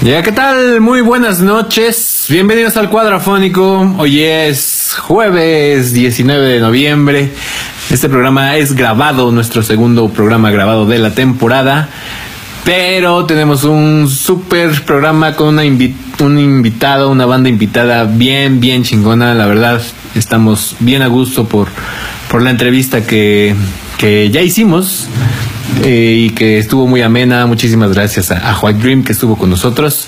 Ya, ¿qué tal? Muy buenas noches. Bienvenidos al Cuadrafónico. Hoy es jueves 19 de noviembre. Este programa es grabado, nuestro segundo programa grabado de la temporada. Pero tenemos un super programa con una un invitado, una banda invitada bien, bien chingona. La verdad, estamos bien a gusto por, por la entrevista que, que ya hicimos eh, y que estuvo muy amena. Muchísimas gracias a, White Dream que estuvo con nosotros.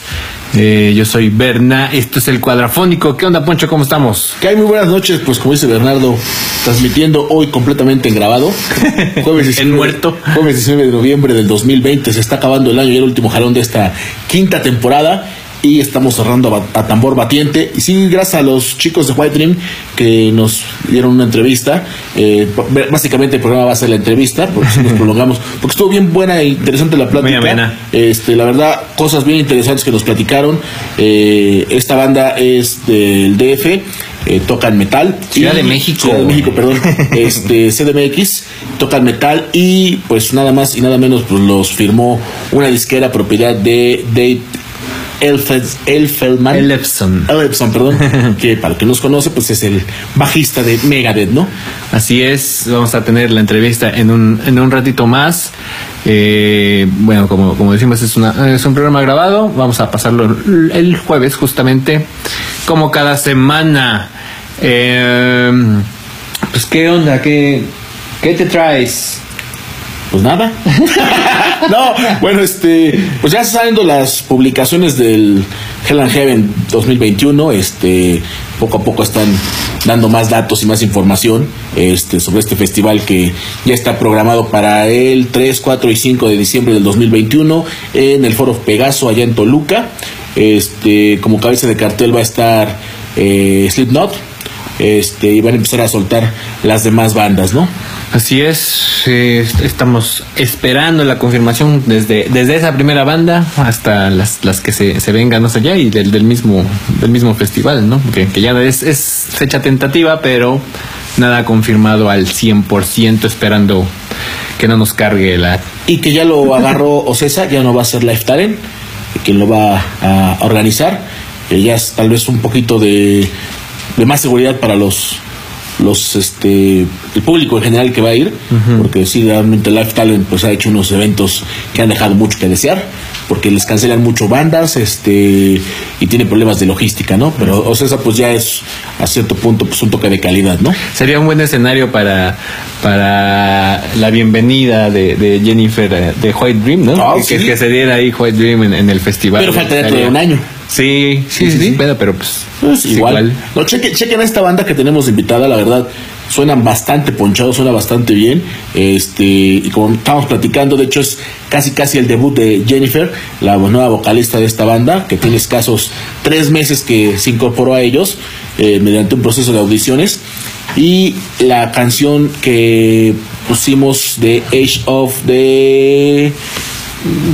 Eh, yo soy Berna, esto es el cuadrafónico. ¿Qué onda, Poncho? ¿Cómo estamos? Que hay muy buenas noches, pues como dice Bernardo, transmitiendo hoy completamente en grabado. Jueves 19, muerto. Jueves 19 de noviembre del 2020, se está acabando el año y el último jalón de esta quinta temporada y estamos cerrando a, tambor batiente. Y sí, gracias a los chicos de White Dream que nos dieron una entrevista. Eh, básicamente el programa va a ser la entrevista, porque si nos prolongamos, porque estuvo bien buena e interesante la plática. Este, la verdad, cosas bien interesantes que nos platicaron. Eh, esta banda es del DF. Eh, tocan metal. Ciudad de México. Ciudad de México, perdón. este, CDMX, tocan metal y pues nada más y nada menos pues los firmó una disquera propiedad de Dave Elfelman. Elefson. Elefson, perdón. que para el que nos conoce, pues es el bajista de Megadeth, ¿no? Así es. Vamos a tener la entrevista en un, en un ratito más. Eh, bueno, como, como decimos, es, una, es un programa grabado. Vamos a pasarlo el jueves, justamente, como cada semana. Eh, pues, ¿qué onda? ¿Qué, qué te traes? Pues nada. no, bueno, este, pues ya saliendo las publicaciones del Hell and Heaven 2021, este, poco a poco están dando más datos y más información este, sobre este festival que ya está programado para el 3, 4 y 5 de diciembre del 2021 en el Foro Pegaso allá en Toluca. Este, como cabeza de cartel va a estar eh, Slipknot, este, y van a empezar a soltar las demás bandas, ¿no? Así es, estamos esperando la confirmación desde, desde esa primera banda hasta las, las que se, se vengan más allá y del, del mismo del mismo festival, ¿no? Que, ya es, es fecha tentativa, pero nada confirmado al 100%, esperando que no nos cargue la... Y que ya lo agarró Ocesa, ya no va a ser Life Talent, quien lo va a organizar, que ya es tal vez un poquito de, de más seguridad para los los este el público en general que va a ir porque sí realmente Life Talent pues ha hecho unos eventos que han dejado mucho que desear porque les cancelan mucho bandas este y tiene problemas de logística no pero o sea pues ya es a cierto punto pues un toque de calidad no sería un buen escenario para para la bienvenida de, Jennifer eh, de White Dream no ah, que, que, se diera ahí White Dream en, el festival. Pero falta dentro de un año Sí, sí, sí, pero pues, pues igual. No, chequen, chequen esta banda que tenemos invitada, la verdad, suenan bastante ponchados, suena bastante bien. Este, y como estamos platicando, de hecho es casi casi el debut de Jennifer, la nueva vocalista de esta banda, que tiene escasos tres meses que se incorporó a ellos eh, mediante un proceso de audiciones. Y la canción que pusimos de Age of the...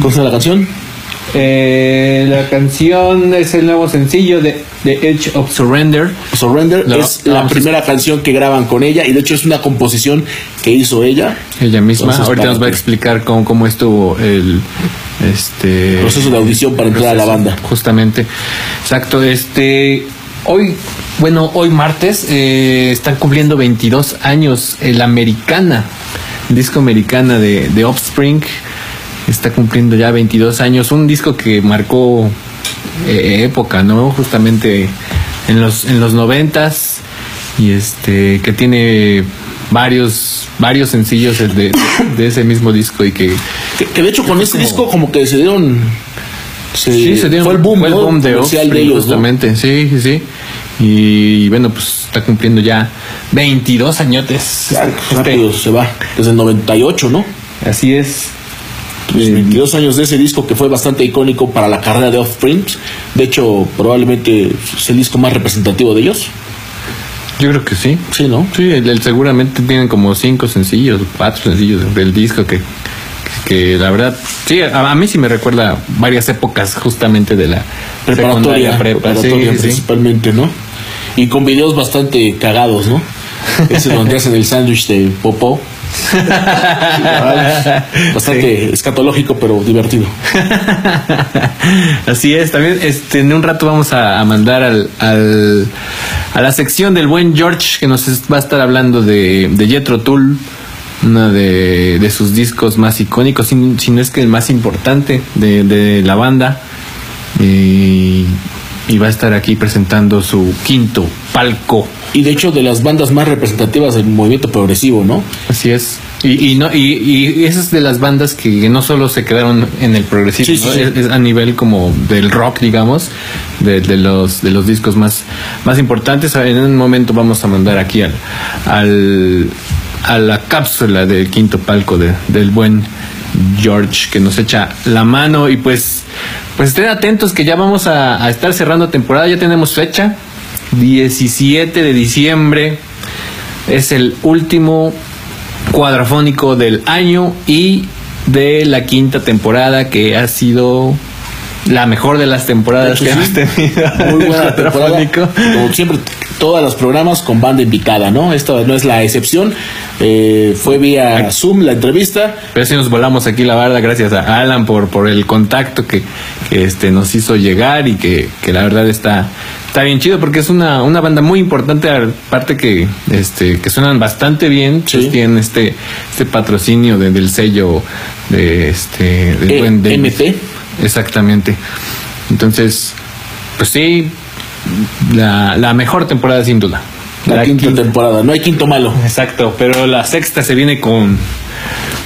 ¿Cómo se llama la canción? Eh, la canción es el nuevo sencillo de The Edge of Surrender. Surrender es la primera canción que graban con ella y de hecho es una composición que hizo ella. Ella misma. Ahorita nos va a explicar cómo, cómo estuvo el este proceso de audición para entrar a la banda. Justamente. Exacto. Este hoy, bueno, hoy martes eh, están cumpliendo 22 años el Americana, el disco Americana de, de Offspring está cumpliendo ya 22 años, un disco que marcó eh, época, ¿no? Justamente en los en los noventas y este que tiene varios varios sencillos de, de ese mismo disco y que que, de hecho con ese disco como que se dieron sí, se dieron fue el boom, fue el boom de, de ellos, justamente, sí, sí, sí. Y bueno, pues está cumpliendo ya 22 añotes. rápido se va, desde el 98, ¿no? Así es. 22 años de ese disco que fue bastante icónico para la carrera de Offspring. De hecho, probablemente es el disco más representativo de ellos. Yo creo que sí. Sí, ¿no? Sí, el, seguramente tienen como cinco sencillos, cuatro sencillos del disco que, que, la verdad, sí, a, mí sí me recuerda varias épocas justamente de la preparatoria, preparatoria principalmente, ¿no? Y con videos bastante cagados, ¿no? Ese donde hacen el sándwich de popó Bastante escatológico, pero divertido. Así es, también este, en un rato vamos a, mandar al, al, a la sección del buen George que nos va a estar hablando de, de Jetro Tull, uno de, de, sus discos más icónicos, si, no es que el más importante de, de la banda. Y, y va a estar aquí presentando su quinto palco y de hecho de las bandas más representativas del movimiento progresivo, ¿no? Así es. Y, y no y, y, esas de las bandas que no solo se quedaron en el progresivo, Es, a nivel como del rock, digamos, de, de, los de los discos más más importantes. En un momento vamos a mandar aquí al, al a la cápsula del quinto palco de, del buen George que nos echa la mano y pues pues estén atentos que ya vamos a, a estar cerrando temporada, ya tenemos fecha 17 de diciembre. Es el último cuadrafónico del año y de la quinta temporada que ha sido la mejor de las temporadas que hemos tenido. Muy buena temporada. Como siempre, todos los programas con banda invitada, ¿no? Esta no es la excepción. Eh, fue vía Zoom la entrevista. Pero sí nos volamos aquí la barda gracias a Alan por, por el contacto que, que este, nos hizo llegar y que, que la verdad está está bien chido porque es una, una banda muy importante, aparte que este que suenan bastante bien, pues tienen este este patrocinio del sello de este del buen MP. Exactamente. Entonces, pues sí, la, la mejor temporada sin duda. La, quinta temporada, no hay quinto malo. Exacto, pero la sexta se viene con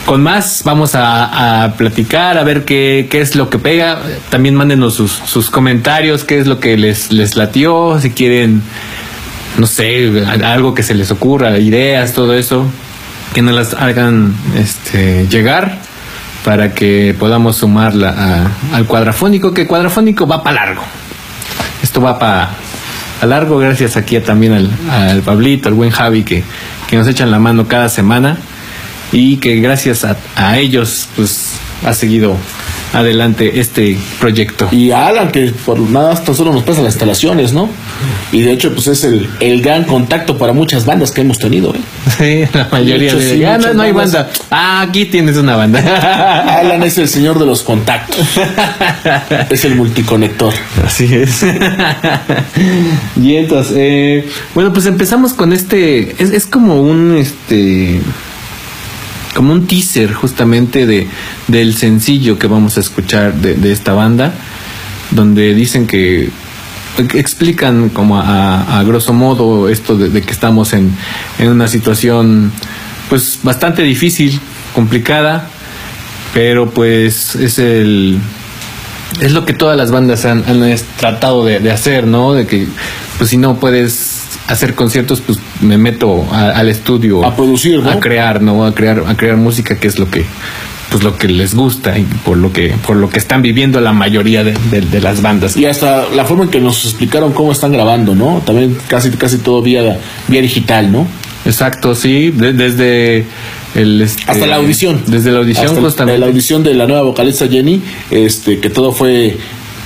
con más vamos a, platicar, a ver qué, qué, es lo que pega. También mándenos sus, sus, comentarios, qué es lo que les, les latió, si quieren, no sé, algo que se les ocurra, ideas, todo eso, que nos las hagan este, llegar para que podamos sumarla al cuadrafónico, que cuadrafónico va para largo. Esto va para largo, gracias aquí también al, Pablito, al buen Javi, que, que nos echan la mano cada semana y que gracias a, ellos pues ha seguido adelante este proyecto. Y Alan, que por nada tan solo nos pasa las instalaciones, ¿no? Y de hecho, pues es el, el gran contacto para muchas bandas que hemos tenido, ¿eh? Sí, la mayoría de, ah, no, hay banda. Ah, aquí tienes una banda. Alan es el señor de los contactos. es el multiconector. Así es. y entonces, eh, bueno, pues empezamos con este, es, es como un, este, como un teaser justamente de, del sencillo que vamos a escuchar de, esta banda, donde dicen que explican como a, grosso modo esto de, que estamos en, en, una situación pues bastante difícil, complicada, pero pues es el es lo que todas las bandas han, han tratado de, de, hacer, ¿no? De que pues si no puedes hacer conciertos, pues me meto al estudio a producir, a crear, ¿no? A crear, a crear música que es lo que pues lo que les gusta y por lo que por lo que están viviendo la mayoría de, las bandas. Y hasta la forma en que nos explicaron cómo están grabando no también casi casi todo vía vía digital no exacto sí desde el este, hasta la audición. desde la audición justamente. la audición de la nueva vocalista Jenny este que todo fue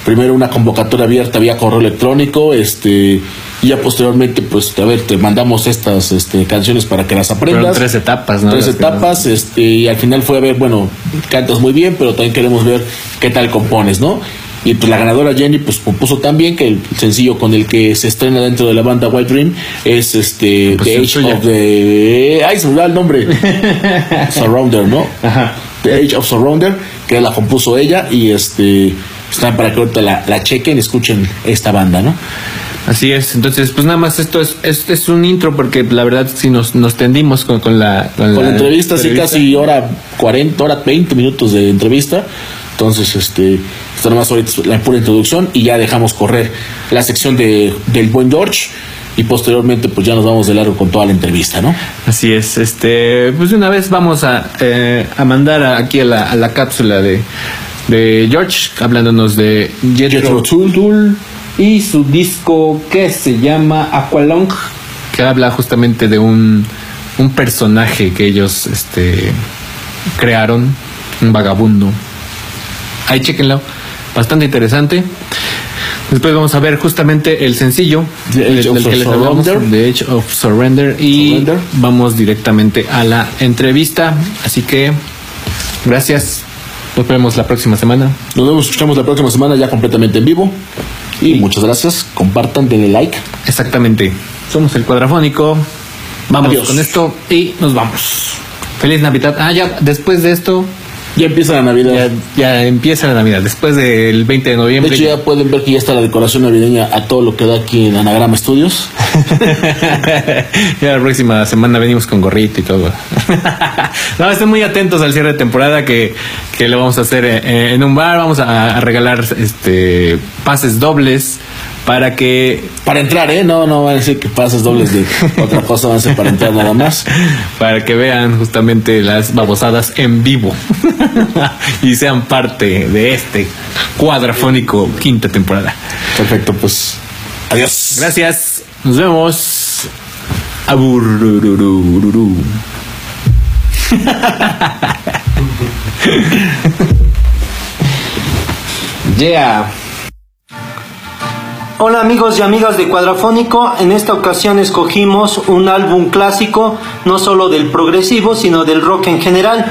primero una convocatoria abierta vía correo electrónico este y ya posteriormente, pues, a ver, te mandamos estas este, canciones para que las aprendas. tres etapas, ¿no? Tres etapas, este, y al final fue a ver, bueno, cantas muy bien, pero también queremos ver qué tal compones, ¿no? Y pues la ganadora Jenny pues compuso también que el sencillo con el que se estrena dentro de la banda White Dream es este pues The Age of the ay se me da el nombre Surrounder, ¿no? Ajá. The Age of Surrounder, que la compuso ella y este están para que ahorita la, la chequen y escuchen esta banda, ¿no? Así es, entonces pues nada más esto es, es, es un intro porque la verdad si nos, nos tendimos con, con la... Con, la, entrevista, sí, casi hora 40, hora 20 minutos de entrevista. Entonces, este, esto nada más ahorita la pura introducción y ya dejamos correr la sección de, del buen George y posteriormente pues ya nos vamos de largo con toda la entrevista, ¿no? Así es, este, pues de una vez vamos a, eh, a mandar aquí a la, a la cápsula de, de George, hablándonos de Jethro Tull y su disco que se llama Aqualong, que habla justamente de un, un personaje que ellos este, crearon, un vagabundo. Ahí chequenlo, bastante interesante. Después vamos a ver justamente el sencillo del, del que les hablamos, The Age of Surrender. Y Surrender. vamos directamente a la entrevista. Así que, gracias. Nos vemos la próxima semana. Nos vemos, escuchamos la próxima semana ya completamente en vivo. Y muchas gracias. Compartan, denle like. Exactamente. Somos el cuadrafónico. Vamos Adiós. con esto y nos vamos. Feliz Navidad. Ah, ya, después de esto, Ya empieza la Navidad. ya, ya empieza la Navidad. Después del 20 de De noviembre. hecho, ya pueden ver que ya está la decoración navideña a todo lo que da aquí en Anagrama Studios. ya la próxima semana venimos con gorrito y todo. no, estén muy atentos al cierre de temporada que, que lo vamos a hacer eh, en un bar. Vamos a, a regalar este pases dobles para que Para entrar, ¿eh? No, no van a decir que pases dobles de otra cosa, van a ser para entrar nada más. para que vean justamente las babosadas en vivo y sean parte de este cuadrafónico quinta temporada. Perfecto, pues. Adiós. Gracias, nos vemos. Aburururururu. yeah. Hola amigos y amigas de Cuadrafónico, en esta ocasión escogimos un álbum clásico, no solo del progresivo, sino del rock en general,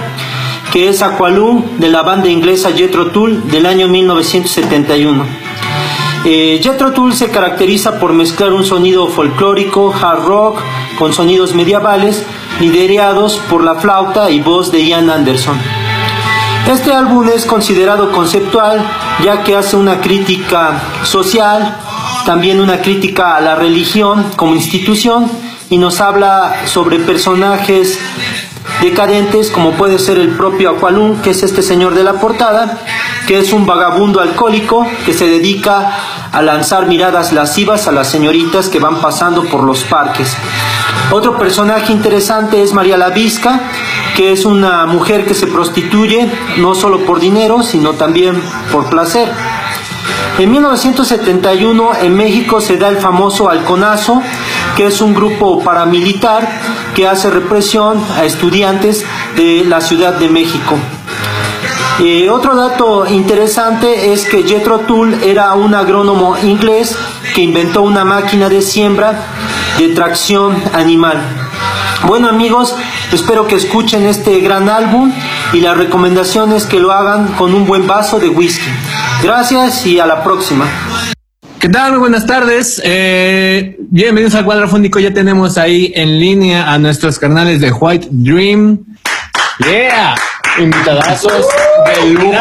que es Aqualung de la banda inglesa Jethro Tull del año 1971. Eh, Jethro Tull se caracteriza por mezclar un sonido folclórico, hard rock, con sonidos medievales, liderados por la flauta y voz de Ian Anderson. Este álbum es considerado conceptual ya que hace una crítica social, también una crítica a la religión como institución y nos habla sobre personajes decadentes como puede ser el propio Aqualung, que es este señor de la portada, que es un vagabundo alcohólico que se dedica a lanzar miradas lascivas a las señoritas que van pasando por los parques. Otro personaje interesante es María la Visca, que es una mujer que se prostituye no solo por dinero, sino también por placer. En 1971 en México se da el famoso Halconazo, que es un grupo paramilitar que hace represión a estudiantes de la Ciudad de México. Eh, otro dato interesante es que Jethro Tull era un agrónomo inglés que inventó una máquina de siembra de tracción animal. Bueno amigos, espero que escuchen este gran álbum y la recomendación es que lo hagan con un buen vaso de whisky. Gracias y a la próxima. ¿Qué tal? Muy buenas tardes. Eh, bienvenidos al Cuadrafónico. Ya tenemos ahí en línea a nuestros canales de White Dream. Yeah. Invitadazos de lujo.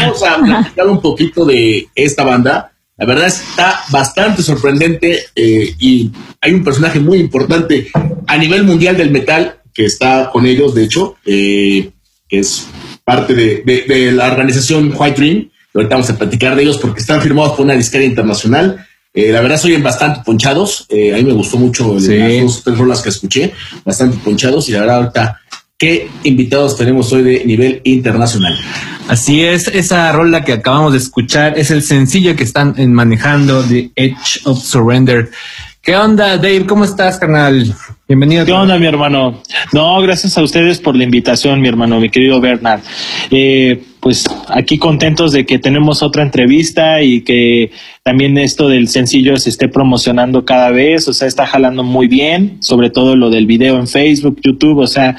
Vamos a platicar un poquito de esta banda. La verdad está bastante sorprendente eh, y hay un personaje muy importante a nivel mundial del metal que está con ellos, de hecho, eh, que es parte de, de- de la organización White Dream. Ahorita vamos a platicar de ellos porque están firmados por una disquera internacional. Eh, la verdad, se oyen bastante ponchados. Eh, a mí me gustó mucho Sí. las dos tres rolas que escuché, bastante ponchados. Y la verdad, ahorita, ¿qué invitados tenemos hoy de nivel internacional? Así es, esa rola que acabamos de escuchar es el sencillo que están manejando, The Edge of Surrender. ¿Qué onda, Dave? ¿Cómo estás, carnal? Bienvenido. ¿Qué onda, mi hermano? No, gracias a ustedes por la invitación, mi hermano, mi querido Bernard. Eh, pues aquí contentos de que tenemos otra entrevista y que también esto del sencillo se esté promocionando cada vez, o sea, está jalando muy bien, sobre todo lo del video en Facebook, YouTube, o sea,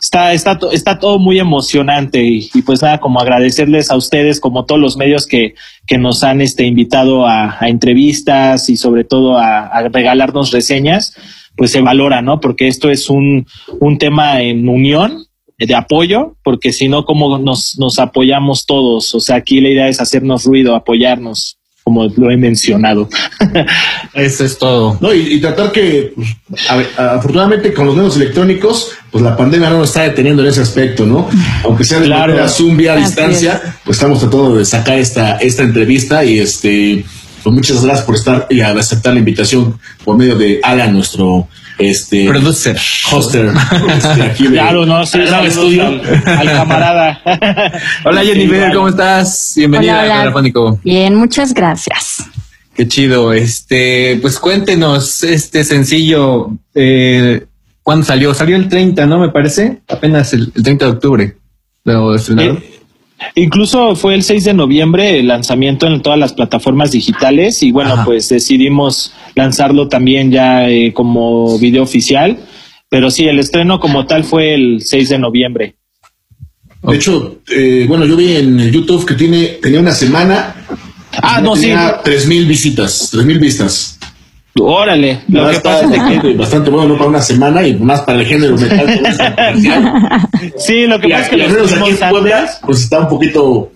está, está, está todo muy emocionante y, y pues nada, como agradecerles a ustedes, como todos los medios que, que nos han este, invitado a, entrevistas y sobre todo a regalarnos reseñas pues se valora, ¿no? Porque esto es un, un tema en unión, de apoyo, porque si no, ¿cómo nos, nos apoyamos todos? O sea, aquí la idea es hacernos ruido, apoyarnos, como lo he mencionado. Eso es todo. No, y, y tratar que, pues, a ver, afortunadamente con los medios electrónicos, pues la pandemia no nos está deteniendo en ese aspecto, ¿no? Aunque sea de Claro. manera Zoom vía distancia, pues estamos tratando de sacar esta, esta entrevista y este, pues muchas gracias por estar y aceptar la invitación por medio de Alan, nuestro este Producer. hoster. este, aquí de- Claro, no, sí, Anagrama saludos Studio. al, al camarada. Hola, Jennifer, Igual. ¿cómo estás? Bienvenida Hola, al hola. Bien, muchas gracias. Qué chido. Este, pues cuéntenos este sencillo. Eh, ¿Cuándo salió? Salió el 30, ¿no? Me parece. Apenas el, el 30 de octubre. ¿Lo estrenaron? Eh, Incluso fue el 6 de noviembre el lanzamiento en todas las plataformas digitales y bueno, pues decidimos lanzarlo también ya eh, como video oficial, pero sí, el estreno como tal fue el 6 de noviembre. De hecho, eh, bueno, yo vi en YouTube que tiene tenía una semana. Ah, no, tenía sí. Tres mil visitas, tres mil vistas. Órale, lo que pasa es que bastante bueno para una semana y más para el género metal. sí, lo que pasa es que los aquí en Puebla, pues está un poquito.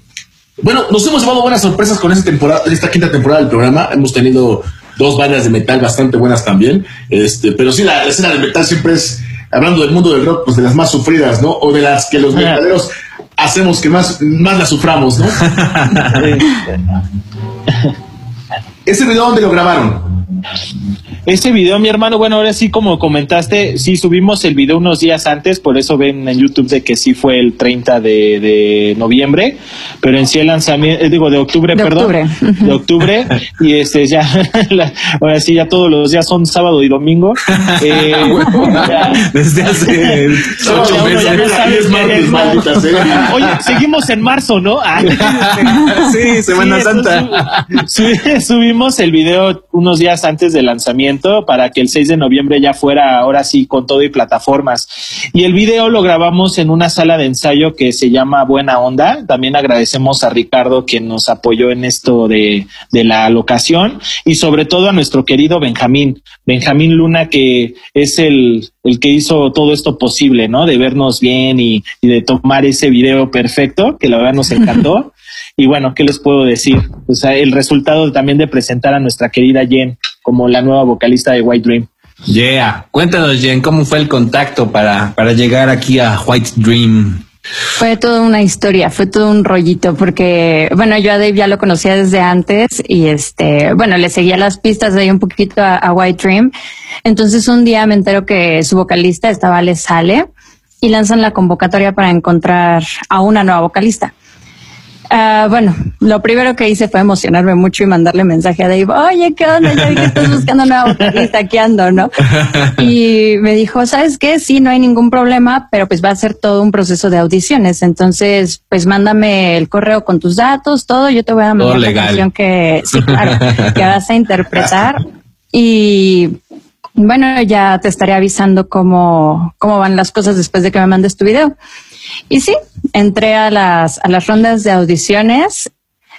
Bueno, nos hemos llevado buenas sorpresas con esta temporada, esta quinta temporada del programa. Hemos tenido dos bandas de metal bastante buenas también. Este, pero sí, la, escena del metal siempre es, hablando del mundo del rock, pues de las más sufridas, ¿no? O de las que los metaleros hacemos que más, más la suframos, ¿no? ¿Ese video dónde lo grabaron? Ese video, mi hermano, bueno, ahora sí, como comentaste, sí subimos el video unos días antes, por eso ven en YouTube de que sí fue el 30 de, noviembre, pero en sí el lanzamiento, eh, digo, de octubre, perdón, de octubre, y este ya, ahora sí, ya todos los días son sábado y domingo. Eh, Desde hace ocho meses. Oye, seguimos en marzo, ¿no? Ah, sí, Semana Santa. subimos el video unos días antes del lanzamiento para que el 6 de noviembre ya fuera ahora sí con todo y plataformas. Y el video lo grabamos en una sala de ensayo que se llama Buena Onda. También agradecemos a Ricardo quien nos apoyó en esto de, de la locación y sobre todo a nuestro querido Benjamín, Benjamín Luna que es el, el que hizo todo esto posible, ¿no? De vernos bien y, y de tomar ese video perfecto, que la verdad nos encantó. Y bueno, ¿qué les puedo decir? O sea, el resultado también de presentar a nuestra querida Jen como la nueva vocalista de White Dream. Yeah, cuéntanos Jen, ¿cómo fue el contacto para, para llegar aquí a White Dream? Fue toda una historia, fue todo un rollito, porque, bueno, yo a Dave ya lo conocía desde antes y este, bueno, le seguía las pistas de ahí un poquito a, White Dream. Entonces un día me entero que su vocalista estaba Le Sale y lanzan la convocatoria para encontrar a una nueva vocalista. Uh, bueno, lo primero que hice fue emocionarme mucho y mandarle mensaje a Dave, oye, ¿qué onda? Ya vi que estás buscando una vocalista, aquí ando, ¿no? Y me dijo, ¿sabes qué? Sí, no hay ningún problema, pero pues va a ser todo un proceso de audiciones. Entonces, pues mándame el correo con tus datos, todo, yo te voy a mandar la canción que, sí, claro, que vas a interpretar. Y bueno, ya te estaré avisando cómo, cómo van las cosas después de que me mandes tu video. Y sí, entré a las, a las rondas de audiciones,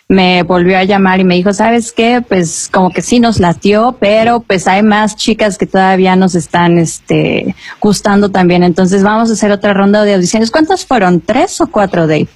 me volvió a llamar y me dijo, ¿sabes qué? Pues como que sí nos latió, pero pues hay más chicas que todavía nos están este, gustando también. Entonces vamos a hacer otra ronda de audiciones. ¿Cuántas fueron? ¿Tres o cuatro, Dave?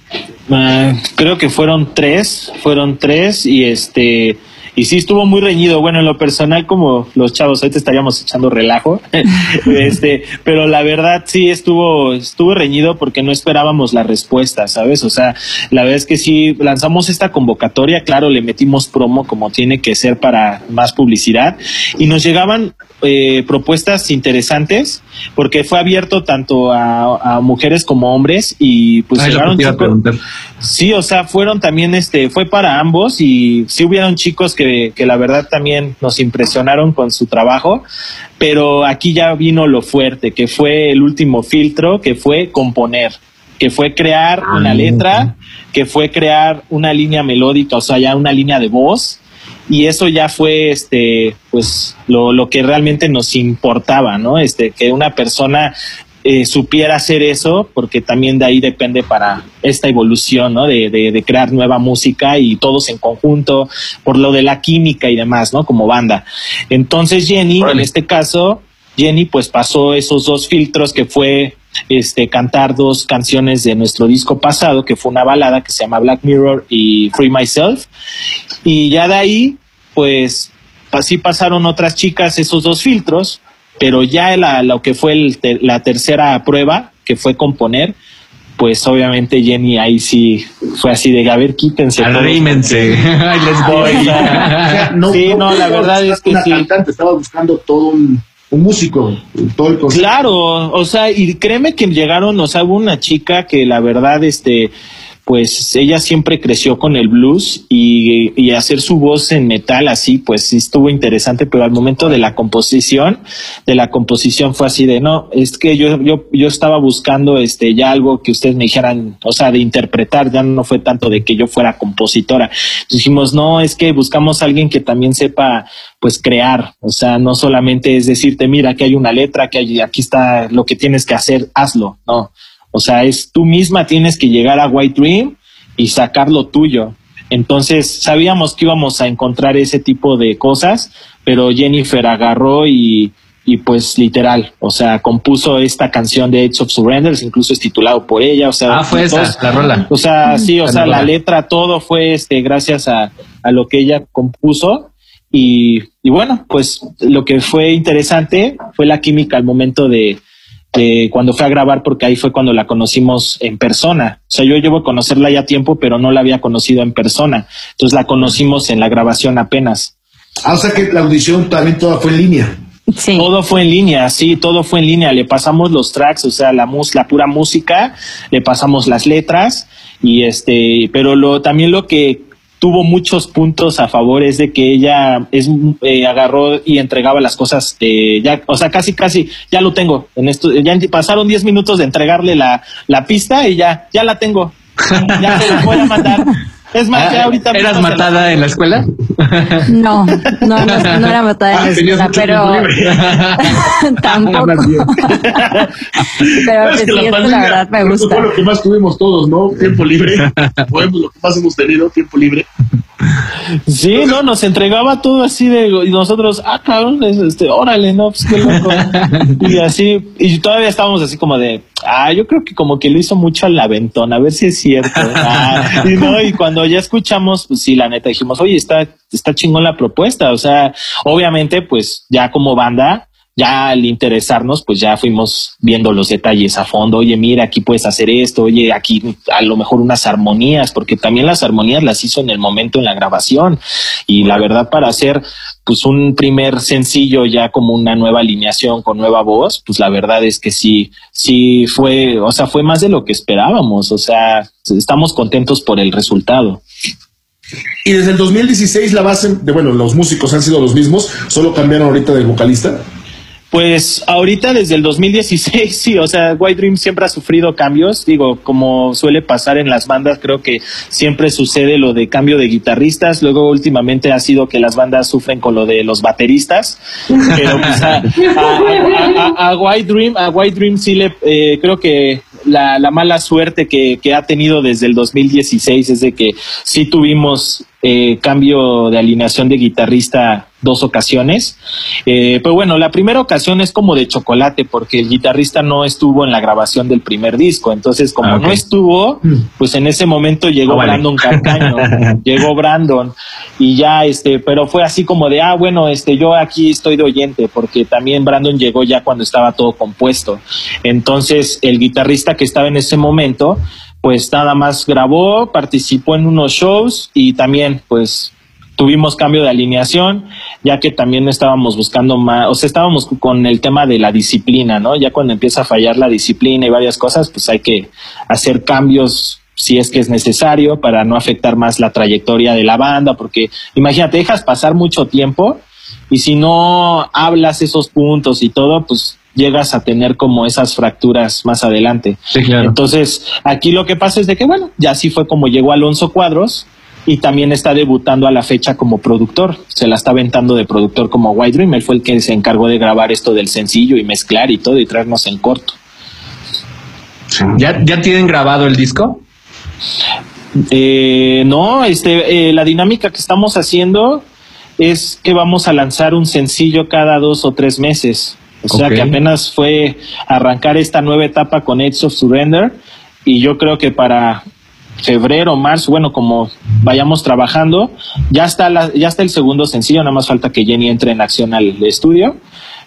Uh, creo que fueron tres, fueron tres y este y sí estuvo muy reñido. Bueno, en lo personal, como los chavos, ahorita estaríamos echando relajo. este, pero la verdad sí estuvo, estuvo reñido porque no esperábamos la respuesta, ¿sabes? O sea, la verdad es que sí lanzamos esta convocatoria, claro, le metimos promo como tiene que ser para más publicidad. Y nos llegaban eh, propuestas interesantes porque fue abierto tanto a, mujeres como hombres y pues llegaron chicos. Sí, o sea, fueron también este, fue para ambos y sí hubieron chicos que, que la verdad también nos impresionaron con su trabajo, pero aquí ya vino lo fuerte, que fue el último filtro, que fue componer que fue crear ah, una letra, que fue crear una línea melódica, o sea, ya una línea de voz, y eso ya fue este pues lo, lo que realmente nos importaba no este que una persona eh, supiera hacer eso porque también de ahí depende para esta evolución no de, de, crear nueva música y todos en conjunto por lo de la química y demás no como banda. Entonces Jenny en este caso Jenny pues pasó esos dos filtros que fue este, cantar dos canciones de nuestro disco pasado, que fue una balada que se llama Black Mirror y Free Myself. Y ya de ahí, pues así pasaron otras chicas esos dos filtros, pero ya la, lo que fue la tercera prueba, que fue componer, pues obviamente Jenny ahí sí fue así de, a ver, quítense. Arrímense. Ay, les voy. sí, no, la verdad es que sí. Cantante, estaba buscando todo un un músico, todo el Claro, o sea, y créeme que llegaron, o sea, hubo una chica que la verdad, este, pues ella siempre creció con el blues y, hacer su voz en metal así, pues sí estuvo interesante, pero al momento de la composición, de la composición fue así de, no, es que yo, yo, yo estaba buscando este ya algo que ustedes me dijeran, o sea, de interpretar, ya no fue tanto de que yo fuera compositora. Dijimos, no, es que buscamos a alguien que también sepa, pues crear, o sea, no solamente es decirte, mira, que hay una letra, que aquí está lo que tienes que hacer, hazlo, no o sea, es tú misma tienes que llegar a White Dream y sacar lo tuyo. Entonces sabíamos que íbamos a encontrar ese tipo de cosas, pero Jennifer agarró y, y pues literal, o sea, compuso esta canción de Edge of Surrenders, incluso es titulado por ella, o sea, ah, fue esa, la rola. O sea, sí, o sea, la, letra, todo fue este gracias a, a lo que ella compuso. Y, y bueno, pues lo que fue interesante fue la química al momento de, cuando fue a grabar, porque ahí fue cuando la conocimos en persona. O sea, yo llevo a conocerla ya tiempo, pero no la había conocido en persona. Entonces la conocimos en la grabación apenas. Ah, o sea que la audición también toda fue en línea. Sí. Todo fue en línea, sí, todo fue en línea. Le pasamos los tracks, o sea, la mus, la pura música, le pasamos las letras y este, pero lo también lo que tuvo muchos puntos a favor es de que ella es eh, agarró y entregaba las cosas eh, ya o sea casi casi ya lo tengo en esto ya pasaron 10 minutos de entregarle la, la pista y ya ya la tengo. Ya se la voy a mandar es más, ya ah, ahorita. ¿Eras matada en la escuela? No, no, no, era matada en la ah, escuela, pero tampoco. pero pues, sí, la, la verdad me gusta. Fue lo que más tuvimos todos, ¿no? Tiempo libre. Fue lo que más hemos tenido, tiempo libre. Sí, no, nos entregaba todo así de, y nosotros, ah, cabrón, este, órale, no, pues qué loco. y así, y todavía estábamos así como de, ah, yo creo que como que lo hizo mucho al aventón, a ver si es cierto. Ah, y no, y cuando ya escuchamos, pues sí, la neta dijimos, oye, está, está chingón la propuesta. O sea, obviamente, pues ya como banda, ya al interesarnos, pues ya fuimos viendo los detalles a fondo. Oye, mira, aquí puedes hacer esto. Oye, aquí a lo mejor unas armonías, porque también las armonías las hizo en el momento en la grabación. Y la verdad, para hacer pues un primer sencillo ya como una nueva alineación con nueva voz, pues la verdad es que sí, sí fue, o sea, fue más de lo que esperábamos. O sea, estamos contentos por el resultado. Y desde el 2016 la base de, bueno, los músicos han sido los mismos, solo cambiaron ahorita del vocalista. Pues ahorita desde el 2016, sí, o sea, White Dream siempre ha sufrido cambios, digo, como suele pasar en las bandas, creo que siempre sucede lo de cambio de guitarristas, luego últimamente ha sido que las bandas sufren con lo de los bateristas, pero pues a, White Dream, a White Dream sí le, eh, creo que la, la mala suerte que, que ha tenido desde el 2016 es de que sí tuvimos eh, cambio de alineación de guitarrista dos ocasiones. Eh, pero bueno, la primera ocasión es como de chocolate porque el guitarrista no estuvo en la grabación del primer disco. Entonces, como ah, no estuvo, pues en ese momento llegó Brandon Carcaño, llegó Brandon y ya, este, pero fue así como de, ah, bueno, este, yo aquí estoy de oyente porque también Brandon llegó ya cuando estaba todo compuesto. Entonces, el guitarrista que estaba en ese momento, pues nada más grabó, participó en unos shows y también pues tuvimos cambio de alineación, ya que también estábamos buscando más, o sea, estábamos con el tema de la disciplina, ¿no? Ya cuando empieza a fallar la disciplina y varias cosas, pues hay que hacer cambios si es que es necesario para no afectar más la trayectoria de la banda, porque imagínate, dejas pasar mucho tiempo y si no hablas esos puntos y todo, pues llegas a tener como esas fracturas más adelante. Entonces, aquí lo que pasa es de que, bueno, ya así fue como llegó Alonso Cuadros y también está debutando a la fecha como productor. Se la está aventando de productor como White Dream. Él fue el que se encargó de grabar esto del sencillo y mezclar y todo y traernos en corto. ¿Ya, ya tienen grabado el disco? Eh, no, este, eh, la dinámica que estamos haciendo es que vamos a lanzar un sencillo cada dos o tres meses. O sea que apenas fue arrancar esta nueva etapa con Edge of Surrender y yo creo que para febrero, marzo, bueno, como vayamos trabajando, ya está la, ya está el segundo sencillo, nada más falta que Jenny entre en acción al estudio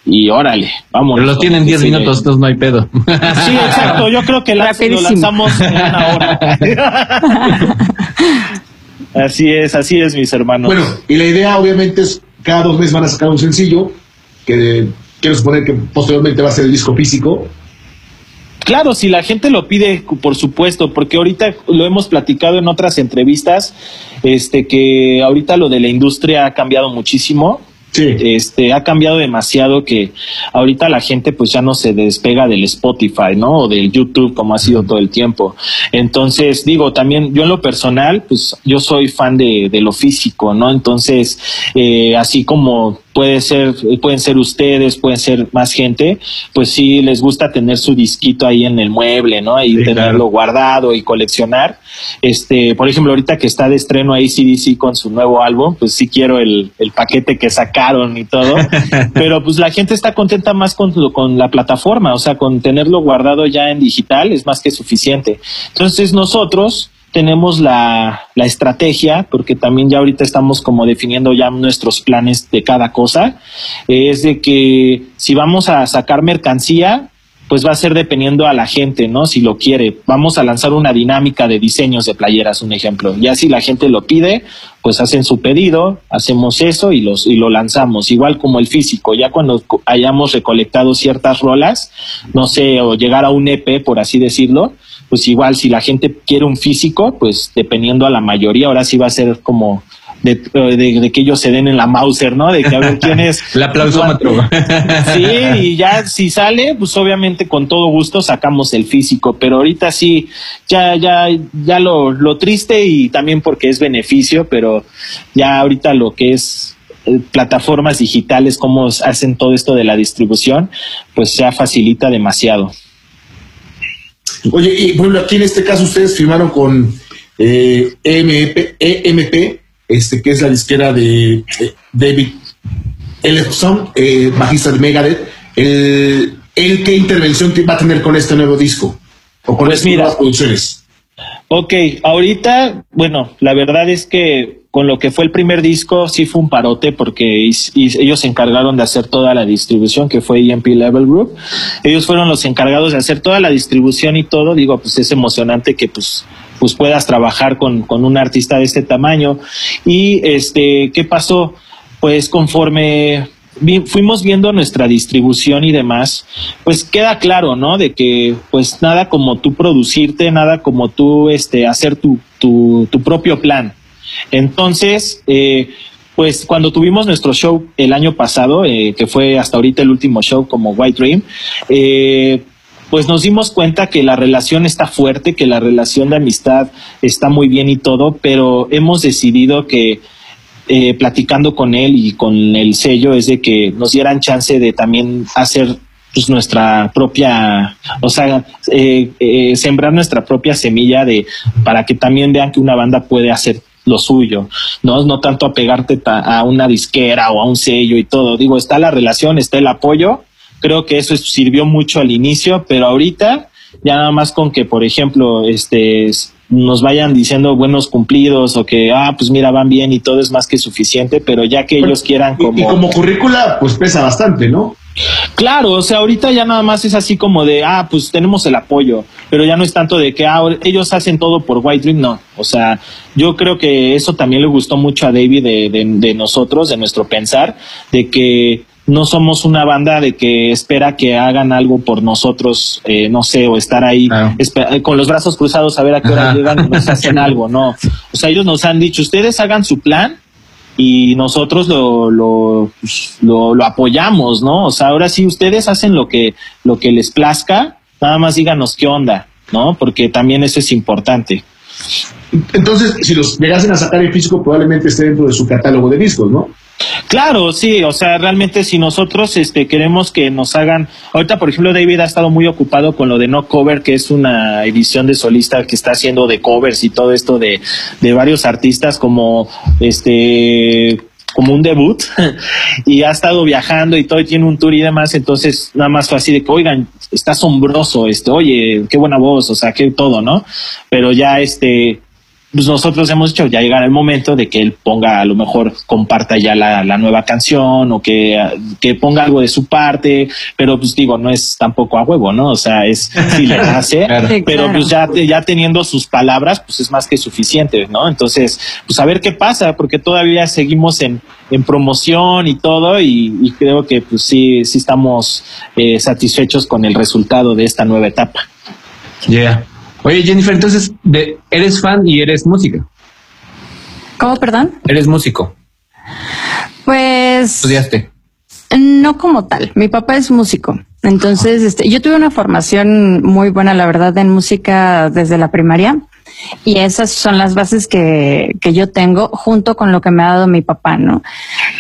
y órale, vamos. Pero lo tienen 10 minutos, entonces no hay pedo. Sí, exacto, yo creo que lo lanzamos en una hora. así es, así es, mis hermanos. Bueno, y la idea obviamente es cada dos meses van a sacar un sencillo que quiero suponer que posteriormente va a ser el disco físico. Claro, si la gente lo pide, por supuesto, porque ahorita lo hemos platicado en otras entrevistas, este que ahorita lo de la industria ha cambiado muchísimo. Sí. Este ha cambiado demasiado que ahorita la gente pues ya no se despega del Spotify, ¿no? O del YouTube como ha sido todo el tiempo. Entonces, digo, también yo en lo personal, pues yo soy fan de, de lo físico, ¿no? Entonces, eh, así como puede ser, pueden ser ustedes, pueden ser más gente, pues sí les gusta tener su disquito ahí en el mueble, ¿no? Y tenerlo guardado y coleccionar. Este, por ejemplo, ahorita que está de estreno ahí CDC con su nuevo álbum, pues sí quiero el, el paquete que sacaron y todo. Pero pues la gente está contenta más con, con la plataforma, o sea, con tenerlo guardado ya en digital es más que suficiente. Entonces nosotros, tenemos la, la, estrategia, porque también ya ahorita estamos como definiendo ya nuestros planes de cada cosa, es de que si vamos a sacar mercancía, pues va a ser dependiendo a la gente, ¿no? Si lo quiere. Vamos a lanzar una dinámica de diseños de playeras, un ejemplo. Ya si la gente lo pide, pues hacen su pedido, hacemos eso y, los, y lo lanzamos. Igual como el físico, ya cuando hayamos recolectado ciertas rolas, no sé, o llegar a un EP, por así decirlo, pues igual si la gente quiere un físico, pues dependiendo a la mayoría, ahora sí va a ser como de, de, que ellos se den en la Mauser, ¿no? De que a ver quién es. El aplausómetro. sí, y ya si sale, pues obviamente con todo gusto sacamos el físico, pero ahorita sí, ya, ya, ya lo, lo triste y también porque es beneficio, pero ya ahorita lo que es eh, plataformas digitales, cómo hacen todo esto de la distribución, pues ya facilita demasiado. Oye, y bueno, aquí en este caso ustedes firmaron con eh, EMP, EMP, este, que es la disquera de eh, David Ellefson, eh, bajista de Megadeth. El, el, ¿Qué intervención va a tener con este nuevo disco? O con pues estas nuevas producciones. Ok, ahorita, bueno, la verdad es que con lo que fue el primer disco sí fue un parote porque ellos se encargaron de hacer toda la distribución que fue EMP Level Group. Ellos fueron los encargados de hacer toda la distribución y todo. Digo, pues es emocionante que pues pues puedas trabajar con, con un artista de este tamaño. Y este, ¿qué pasó? Pues conforme fuimos viendo nuestra distribución y demás, pues queda claro, ¿no? De que pues nada como tú producirte, nada como tú este, hacer tu, tu, tu propio plan. Entonces, eh, pues cuando tuvimos nuestro show el año pasado, eh, que fue hasta ahorita el último show como White Dream, eh, pues nos dimos cuenta que la relación está fuerte, que la relación de amistad está muy bien y todo, pero hemos decidido que eh, platicando con él y con el sello es de que nos dieran chance de también hacer pues nuestra propia, o sea, eh, eh, sembrar nuestra propia semilla de para que también vean que una banda puede hacer lo suyo, no no tanto apegarte a una disquera o a un sello y todo. Digo, está la relación, está el apoyo. Creo que eso sirvió mucho al inicio, pero ahorita ya nada más con que, por ejemplo, este nos vayan diciendo buenos cumplidos o que, ah, pues mira, van bien y todo es más que suficiente, pero ya que ellos quieran como... Y, como currícula, pues pesa bastante, ¿no? Claro, o sea, ahorita ya nada más es así como de, ah, pues tenemos el apoyo, pero ya no es tanto de que ah, ellos hacen todo por White Dream, no. O sea, yo creo que eso también le gustó mucho a David de, de, de nosotros, de nuestro pensar, de que no somos una banda de que espera que hagan algo por nosotros, eh, no sé, o estar ahí con los brazos cruzados a ver a qué hora llegan y nos hacen algo, no. O sea, ellos nos han dicho, ustedes hagan su plan y nosotros lo, lo, lo, lo apoyamos, ¿no? O sea, ahora sí, ustedes hacen lo que, lo que les plazca, nada más díganos qué onda, ¿no? Porque también eso es importante. Entonces, si los llegasen a sacar en físico, probablemente esté dentro de su catálogo de discos, ¿no? Claro, sí, o sea, realmente si nosotros este, queremos que nos hagan, ahorita por ejemplo David ha estado muy ocupado con lo de No Cover, que es una edición de solista que está haciendo de covers y todo esto de, de varios artistas como este como un debut y ha estado viajando y todo y tiene un tour y demás, entonces nada más fue así de que, oigan, está asombroso, este, oye, qué buena voz, o sea, qué todo, ¿no? Pero ya este, pues nosotros hemos dicho ya llegará el momento de que él ponga, a lo mejor comparta ya la, la, nueva canción o que, que ponga algo de su parte, pero pues digo, no es tampoco a huevo, ¿no? O sea, es si le hace, pero pues ya, ya teniendo sus palabras, pues es más que suficiente, ¿no? Entonces, pues a ver qué pasa, porque todavía seguimos en, en promoción y todo, y, y creo que pues sí, sí estamos eh, satisfechos con el resultado de esta nueva etapa. Yeah. Oye, Jennifer, entonces, de, ¿eres fan y eres música? ¿Cómo, perdón? ¿Eres músico? Pues... ¿Estudiaste? No como tal. Mi papá es músico. Entonces, este, yo tuve una formación muy buena, la verdad, en música desde la primaria. Y esas son las bases que, que yo tengo junto con lo que me ha dado mi papá, ¿no?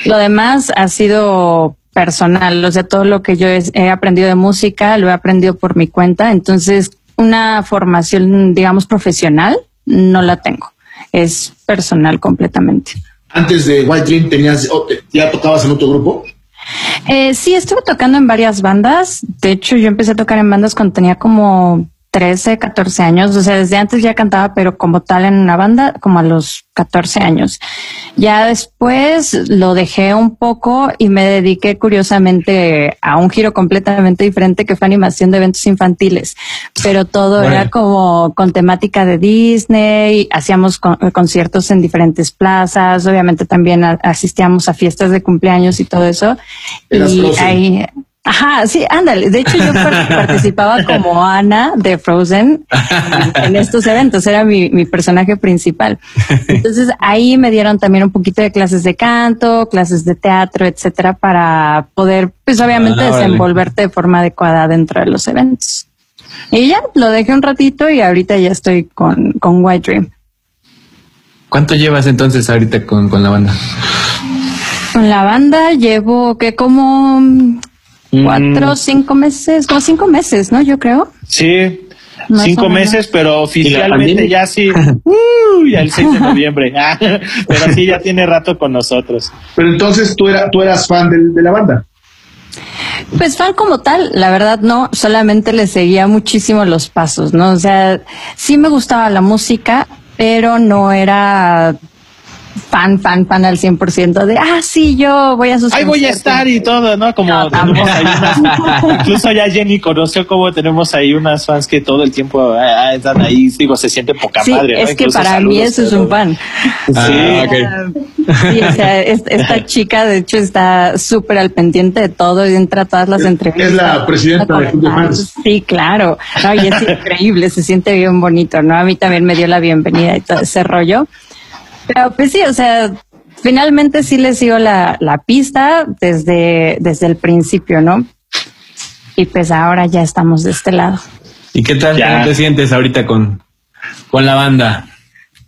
Lo demás ha sido personal, o sea, todo lo que yo he, he aprendido de música lo he aprendido por mi cuenta. Entonces, una formación, digamos, profesional, no la tengo. Es personal completamente. Antes de White Dream, tenías, ¿ya tocabas en otro grupo? Eh, sí, estuve tocando en varias bandas. De hecho, yo empecé a tocar en bandas cuando tenía como 13, 14 años. O sea, desde antes ya cantaba, pero como tal en una banda, como a los 14 años. Ya después lo dejé un poco y me dediqué curiosamente a un giro completamente diferente que fue animación de eventos infantiles. Pero todo Bueno. era como con temática de Disney, hacíamos con- conciertos en diferentes plazas, obviamente también a- asistíamos a fiestas de cumpleaños y todo eso. Eras y ahí, Ajá, sí, ándale. De hecho, yo par- participaba como Ana de Frozen en, en estos eventos. Era mi, mi personaje principal. Entonces ahí me dieron también un poquito de clases de canto, clases de teatro, etcétera, para poder, pues obviamente, Ah, desenvolverte de forma adecuada dentro de los eventos. Y ya lo dejé un ratito y ahorita ya estoy con, con White Dream. ¿Cuánto llevas entonces ahorita con, con la banda? Con la banda llevo que como cuatro, cinco meses, como cinco meses, ¿no? Yo creo. Sí, Más cinco meses, pero oficialmente ya sí, uh, ya el 6 de noviembre. Pero sí, ya tiene rato con nosotros. Pero entonces tú, era, tú eras fan del- de la banda. Pues fan como tal, la verdad no, solamente le seguía muchísimo los pasos, ¿no? O sea, sí me gustaba la música, pero no era fan, fan, fan al 100% de, ah, sí, yo voy a sus Ahí voy a conciertos". estar y todo, ¿no? Como No, tenemos ahí unas- incluso ya Jenny conoció cómo tenemos ahí unas fans que todo el tiempo ah, ah, están ahí, digo, se siente poca Sí, madre. ¿no? es que para mí eso es un fan. Ah, ok. Sí, o sea, es- esta chica de hecho está súper al pendiente de todo y entra a todas las Es- entrevistas. es la presidenta de Fans. Sí, claro. No, y es increíble, se siente bien bonito, ¿no? A mí también me dio la bienvenida y todo ese rollo. Pero pues sí, o sea, finalmente sí le sigo la, la pista desde, desde el principio, ¿no? Y pues ahora ya estamos de este lado. ¿Y qué tal? Ya. ¿Cómo te sientes ahorita con, con la banda?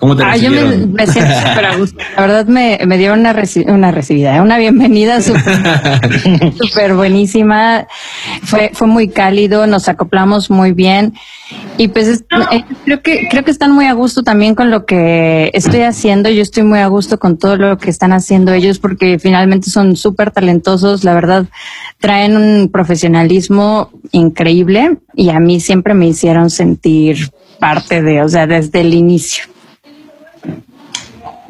¿Cómo te Ah, yo me, me siento súper a gusto. La verdad me, me dieron una, reci- una recibida, ¿eh? una bienvenida súper súper buenísima. Fue, fue muy cálido, nos acoplamos muy bien. Y pues es- eh, creo que creo que están muy a gusto también con lo que estoy haciendo. Yo estoy muy a gusto con todo lo que están haciendo ellos porque finalmente son súper talentosos. La verdad traen un profesionalismo increíble y a mí siempre me hicieron sentir parte de, o sea, desde el inicio.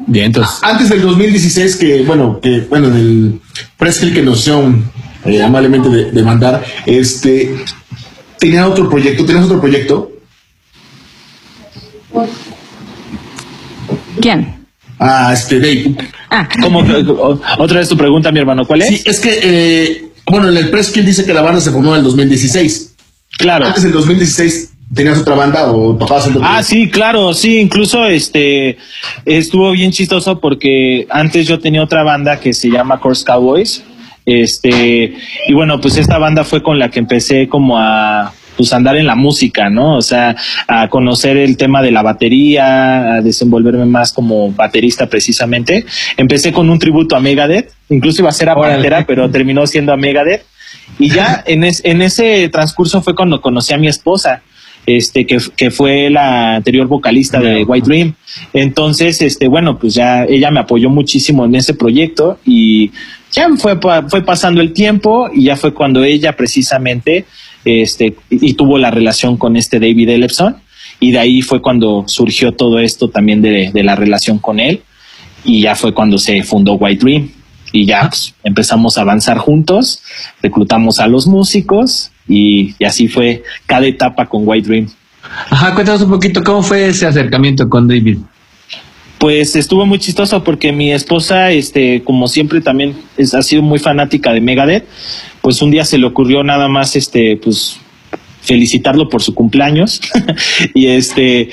Bien, entonces. Antes del 2016, que bueno, que bueno, en el press que nos hicieron eh, amablemente de, de mandar, este, tenía otro proyecto, tenías otro proyecto. ¿Quién? Ah, este, Dave. Ah, ¿Cómo otra vez tu pregunta, mi hermano, ¿cuál es? Sí, es que, eh, bueno, en el press dice que la banda se formó en el 2016. Claro. Antes del 2016, ¿tenías otra banda o tocabas en Ah, sí, claro, sí, incluso este estuvo bien chistoso porque antes yo tenía otra banda que se llama Course Cowboys. Este, y bueno, pues esta banda fue con la que empecé como a pues andar en la música, ¿no? O sea, a conocer el tema de la batería, a desenvolverme más como baterista precisamente. Empecé con un tributo a Megadeth, incluso iba a ser a Órale. Pantera, pero terminó siendo a Megadeth. Y ya en, es- en ese transcurso fue cuando conocí a mi esposa, este, que, que fue la anterior vocalista de White Dream. Entonces, este, bueno, pues ya ella me apoyó muchísimo en ese proyecto y ya fue, fue pasando el tiempo y ya fue cuando ella precisamente, este, y, y tuvo la relación con este David Ellefson. Y de ahí fue cuando surgió todo esto también de, de la relación con él. Y ya fue cuando se fundó White Dream. Y ya pues, empezamos a avanzar juntos, reclutamos a los músicos y, y así fue cada etapa con White Dream. Ajá, cuéntanos un poquito cómo fue ese acercamiento con David. Pues estuvo muy chistoso porque mi esposa, este, como siempre también es, ha sido muy fanática de Megadeth, pues un día se le ocurrió nada más, este, pues felicitarlo por su cumpleaños y este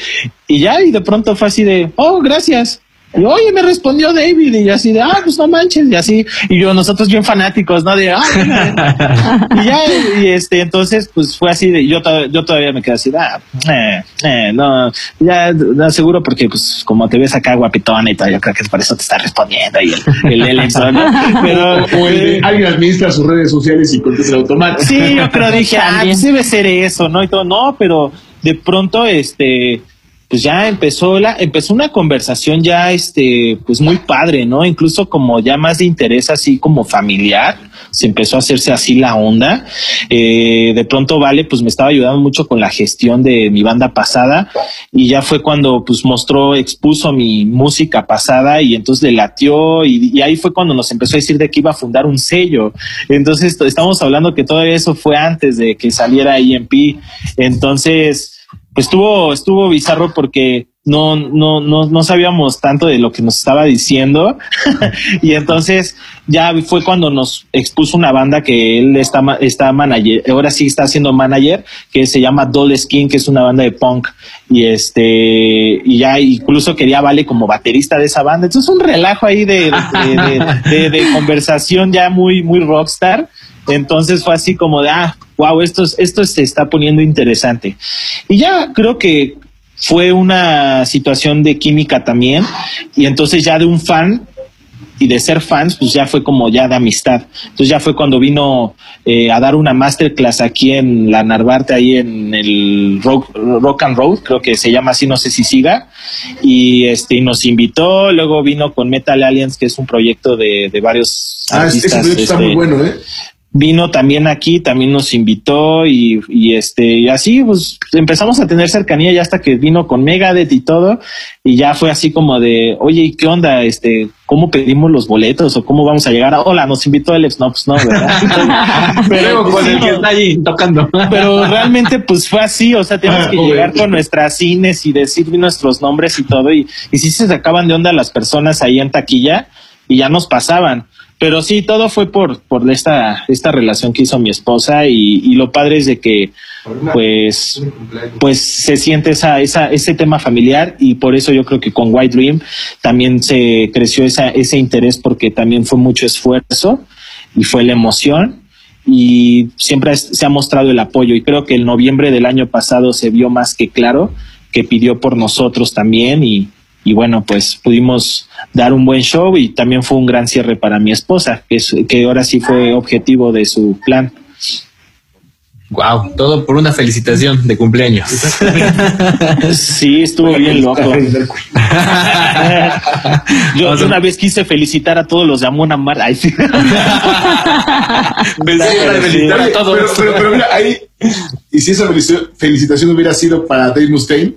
y ya y de pronto fue así de oh gracias y oye, me respondió David y así de, ah, pues no manches, y así, y yo, nosotros bien fanáticos, ¿no? De, ah, y ya, y este, entonces, pues fue así de, yo, yo todavía me quedé así, ah, eh, eh, no, ya, no, seguro porque, pues, como te ves acá guapitona y todo, yo creo que por eso te está respondiendo y el, el, el pero, alguien administra sus redes sociales y contesta automático. Sí, yo creo, dije, ah, pues debe ser eso, ¿no? Y todo, no, pero de pronto, este, pues ya empezó la, empezó una conversación ya, este, pues muy padre, ¿no? Incluso como ya más de interés así como familiar, se empezó a hacerse así la onda. Eh, de pronto Vale, pues me estaba ayudando mucho con la gestión de mi banda pasada y ya fue cuando pues mostró, expuso mi música pasada y entonces le latió y, y ahí fue cuando nos empezó a decir de que iba a fundar un sello. Entonces estamos hablando que todavía eso fue antes de que saliera EMP. Entonces, estuvo, estuvo bizarro porque no, no, no, no sabíamos tanto de lo que nos estaba diciendo. y entonces ya fue cuando nos expuso una banda que él está, está manager, ahora sí está haciendo manager, que se llama Doll Skin, que es una banda de punk. Y este, y ya incluso quería Vale como baterista de esa banda. Entonces un relajo ahí de, conversación ya muy, muy rockstar. Entonces fue así como de, ah, wow, esto, esto se está poniendo interesante. Y ya creo que fue una situación de química también. Y entonces ya de un fan y de ser fans, pues ya fue como ya de amistad. Entonces ya fue cuando vino eh, a dar una masterclass aquí en la Narvarte, ahí en el Rock, Rock and Roll, creo que se llama así, no sé si siga. Y este nos invitó, luego vino con Metal Aliens, que es un proyecto de, de varios. Ah, ese proyecto está muy este, bueno, ¿eh? Vino también aquí, también nos invitó y, y, este, y así pues empezamos a tener cercanía ya hasta que vino con Megadeth y todo y ya fue así como de, oye, ¿qué onda? Este, ¿cómo pedimos los boletos o cómo vamos a llegar? A, Hola, nos invitó el no, pues no, ¿verdad? pero con el que está allí tocando. pero realmente pues fue así, o sea, tenemos que llegar con nuestras cines y decir nuestros nombres y todo y, y sí se sacaban de onda las personas ahí en taquilla y ya nos pasaban pero sí, todo fue por, por esta, esta relación que hizo mi esposa y, y lo padre es de que pues, pues se siente esa, esa, ese tema familiar y por eso yo creo que con White Dream también se creció esa, ese interés porque también fue mucho esfuerzo y fue la emoción y siempre se ha mostrado el apoyo. Y creo que el noviembre del año pasado se vio más que claro que pidió por nosotros también y, y bueno, pues pudimos dar un buen show y también fue un gran cierre para mi esposa, que, es, que ahora sí fue objetivo de su plan. Wow, todo por una felicitación de cumpleaños. Sí, estuvo bien loco. Yo una vez quise felicitar a todos los de Amon Amar. Ay, sí. felicitar a todos. Pero, pero, mira, ahí, y si esa felicitación hubiera sido para Dave Mustaine,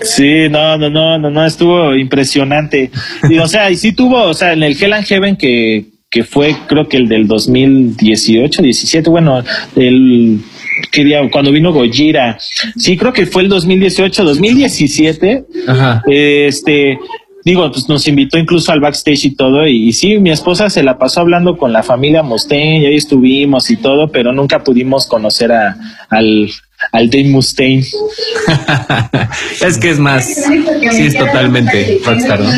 Sí, no, no, no, no, no, estuvo impresionante. Y, o sea, y sí tuvo, o sea, en el Hell and Heaven que, que fue creo que el del 2018, 17, bueno, el que cuando vino Gojira, sí creo que fue el 2018, 2017, Ajá. este digo, pues nos invitó incluso al backstage y todo, y, sí, mi esposa se la pasó hablando con la familia Mustaine, y ahí estuvimos y todo, pero nunca pudimos conocer a, al, al Dave Mustaine. es que es más, sí es totalmente rockstar, ¿no?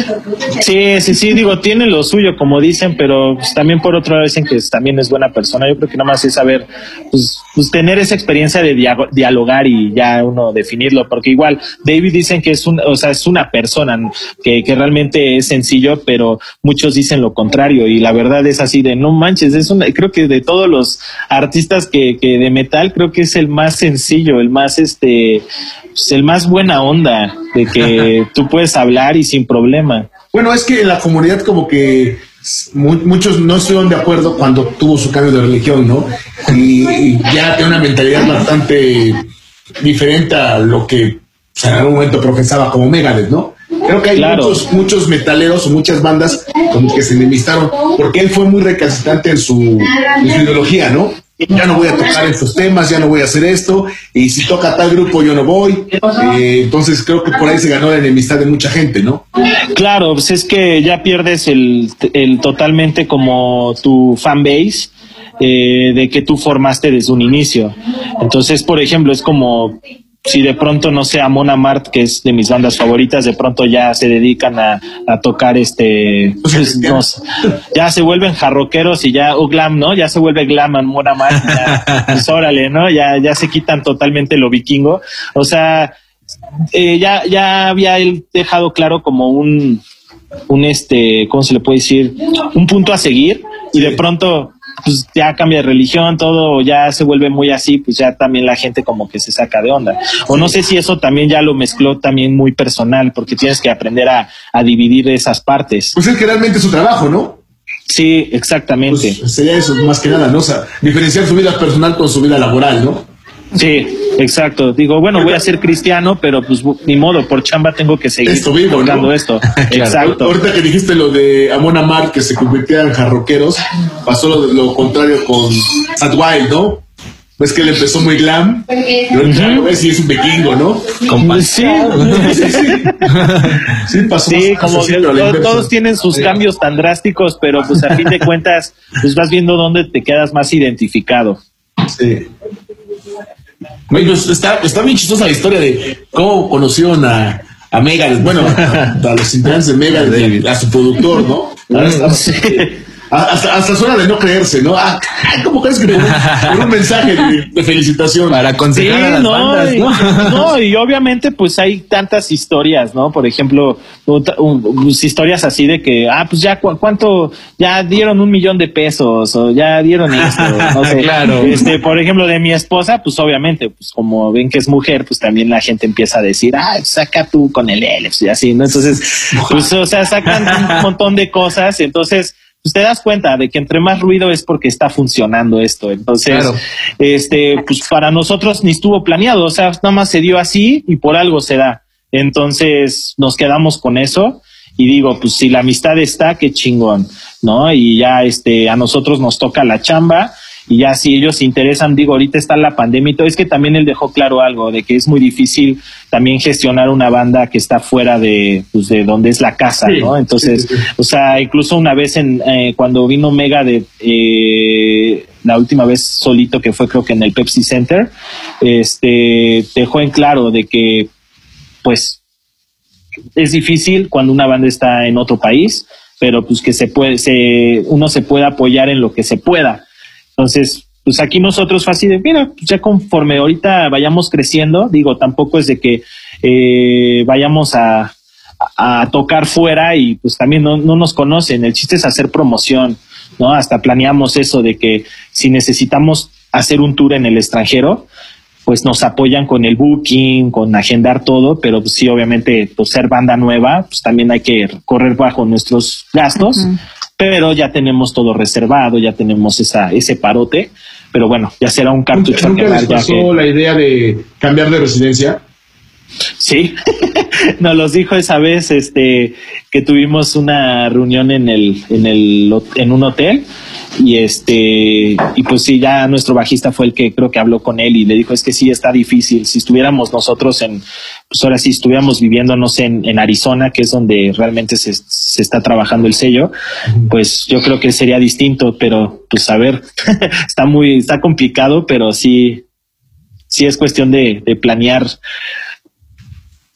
Sí, sí, sí, digo, tiene lo suyo, como dicen, pero pues, también por otro lado dicen que también es buena persona. Yo creo que nada más es saber, pues, pues tener esa experiencia de dialogar y ya uno definirlo, porque igual David dicen que es un, o sea, es una persona que, que realmente es sencillo, pero muchos dicen lo contrario y la verdad es así de no manches, es una, creo que de todos los artistas que, que de metal, creo que es el más sencillo el más este, pues, el más buena onda, de que tú puedes hablar y sin problema. Bueno, es que en la comunidad como que muchos no estuvieron de acuerdo cuando tuvo su cambio de religión, ¿no? Y, ya tiene una mentalidad bastante diferente a lo que en algún momento profesaba como Megadeth, ¿no? Creo que hay muchos, muchos metaleros o muchas bandas como que se enemistaron porque él fue muy recalcitrante en su, en su ideología, ¿no? Ya no voy a tocar estos temas, ya no voy a hacer esto, y si toca tal grupo yo no voy. Eh, entonces creo que por ahí se ganó la enemistad de mucha gente, ¿no? Claro, pues es que ya pierdes el, el totalmente como tu fan base eh, de que tú formaste desde un inicio. Entonces, por ejemplo, es como si de pronto, no sé, a Mona Mart, que es de mis bandas favoritas, de pronto ya se dedican a, tocar este, pues, ya se vuelven jarroqueros y ya, o glam, ¿no? Ya se vuelve glam a Mona Mart, ya, pues órale, ¿no? Ya, ya se quitan totalmente lo vikingo. O sea, eh, ya, ya había él dejado claro como un, un este, ¿cómo se le puede decir? Un punto a seguir y de pronto pues ya cambia de religión, todo ya se vuelve muy así, pues ya también la gente como que se saca de onda. O no sé si eso también ya lo mezcló también muy personal, porque tienes que aprender a, dividir esas partes. Pues es que realmente es su trabajo, ¿no? Sí, exactamente. Pues sería eso más que nada, ¿no? O sea, diferenciar su vida personal con su vida laboral, ¿no? Sí, exacto. Digo, bueno, voy a ser cristiano, pero pues ni modo, por chamba tengo que seguir esto esto. Exacto. Ahorita que dijiste lo de Amon Amar, que se convirtieran en jarroqueros, pasó lo, contrario con Sad Wild, ¿no? Pues que él empezó muy glam, uh es un vikingo, ¿no? sí, sí, sí. Sí, pasó sí como todos, tienen sus cambios tan drásticos, pero pues a fin de cuentas, pues vas viendo dónde te quedas más identificado. Sí. Pues, está, está bien chistosa la historia de cómo conocieron a, a Megadeth, bueno, a, los integrantes de Megadeth, a su productor, ¿no? sí. Hasta, hasta suena de no creerse, ¿no? Ah, ¿Cómo crees que por, un mensaje de, felicitación? Para aconsejar a las no, bandas, ¿no? ¿no? Y obviamente, pues hay tantas historias, ¿no? Por ejemplo, pues, historias así de que, ah, pues ya cuánto, ya dieron un millón de pesos, o ya dieron esto, no sé. claro. Este, por ejemplo, de mi esposa, pues obviamente, pues como ven que es mujer, pues también la gente empieza a decir, ah, saca tú con el Alex y así, ¿no? Entonces, pues, o sea, sacan un montón de cosas, entonces, pues te das cuenta de que entre más ruido es porque está funcionando esto. Entonces, este, pues para nosotros ni estuvo planeado, o sea, nada más se dio así y por algo se da. Entonces nos quedamos con eso y digo, pues si la amistad está, qué chingón, ¿no? Y ya este, a nosotros nos toca la chamba y ya si ellos se interesan, digo, ahorita está la pandemia y todo, es que también él dejó claro algo, de que es muy difícil también gestionar una banda que está fuera de, pues, de donde es la casa, ¿no? Entonces, o sea, incluso una vez en, eh, cuando vino Mega de, eh, la última vez solito que fue creo que en el Pepsi Center, este, dejó en claro de que, pues, es difícil cuando una banda está en otro país, pero pues que se puede, se, uno se puede apoyar en lo que se pueda. Entonces, pues aquí nosotros fácil de, mira, pues ya conforme ahorita vayamos creciendo, digo, tampoco es de que eh, vayamos a, tocar fuera y pues también no, nos conocen. El chiste es hacer promoción, ¿no? Hasta planeamos eso de que si necesitamos hacer un tour en el extranjero, pues nos apoyan con el booking, con agendar todo, pero pues sí, obviamente, ser banda nueva, pues también hay que correr bajo nuestros gastos pero ya tenemos todo reservado, ya tenemos esa, ese parote, pero bueno, ya será un cartucho. ¿Nunca, les pasó la idea de cambiar de residencia? Sí, nos los dijo esa vez, este, que tuvimos una reunión en el, en el, en un hotel y este, y pues sí, ya nuestro bajista fue el que creo que habló con él y le dijo, es que sí, está difícil. Si estuviéramos nosotros en, pues ahora sí estuviéramos viviendo, no sé, en, Arizona, que es donde realmente se, se, está trabajando el sello, pues yo creo que sería distinto, pero pues a ver, está muy, está complicado, pero sí, sí es cuestión de, de planear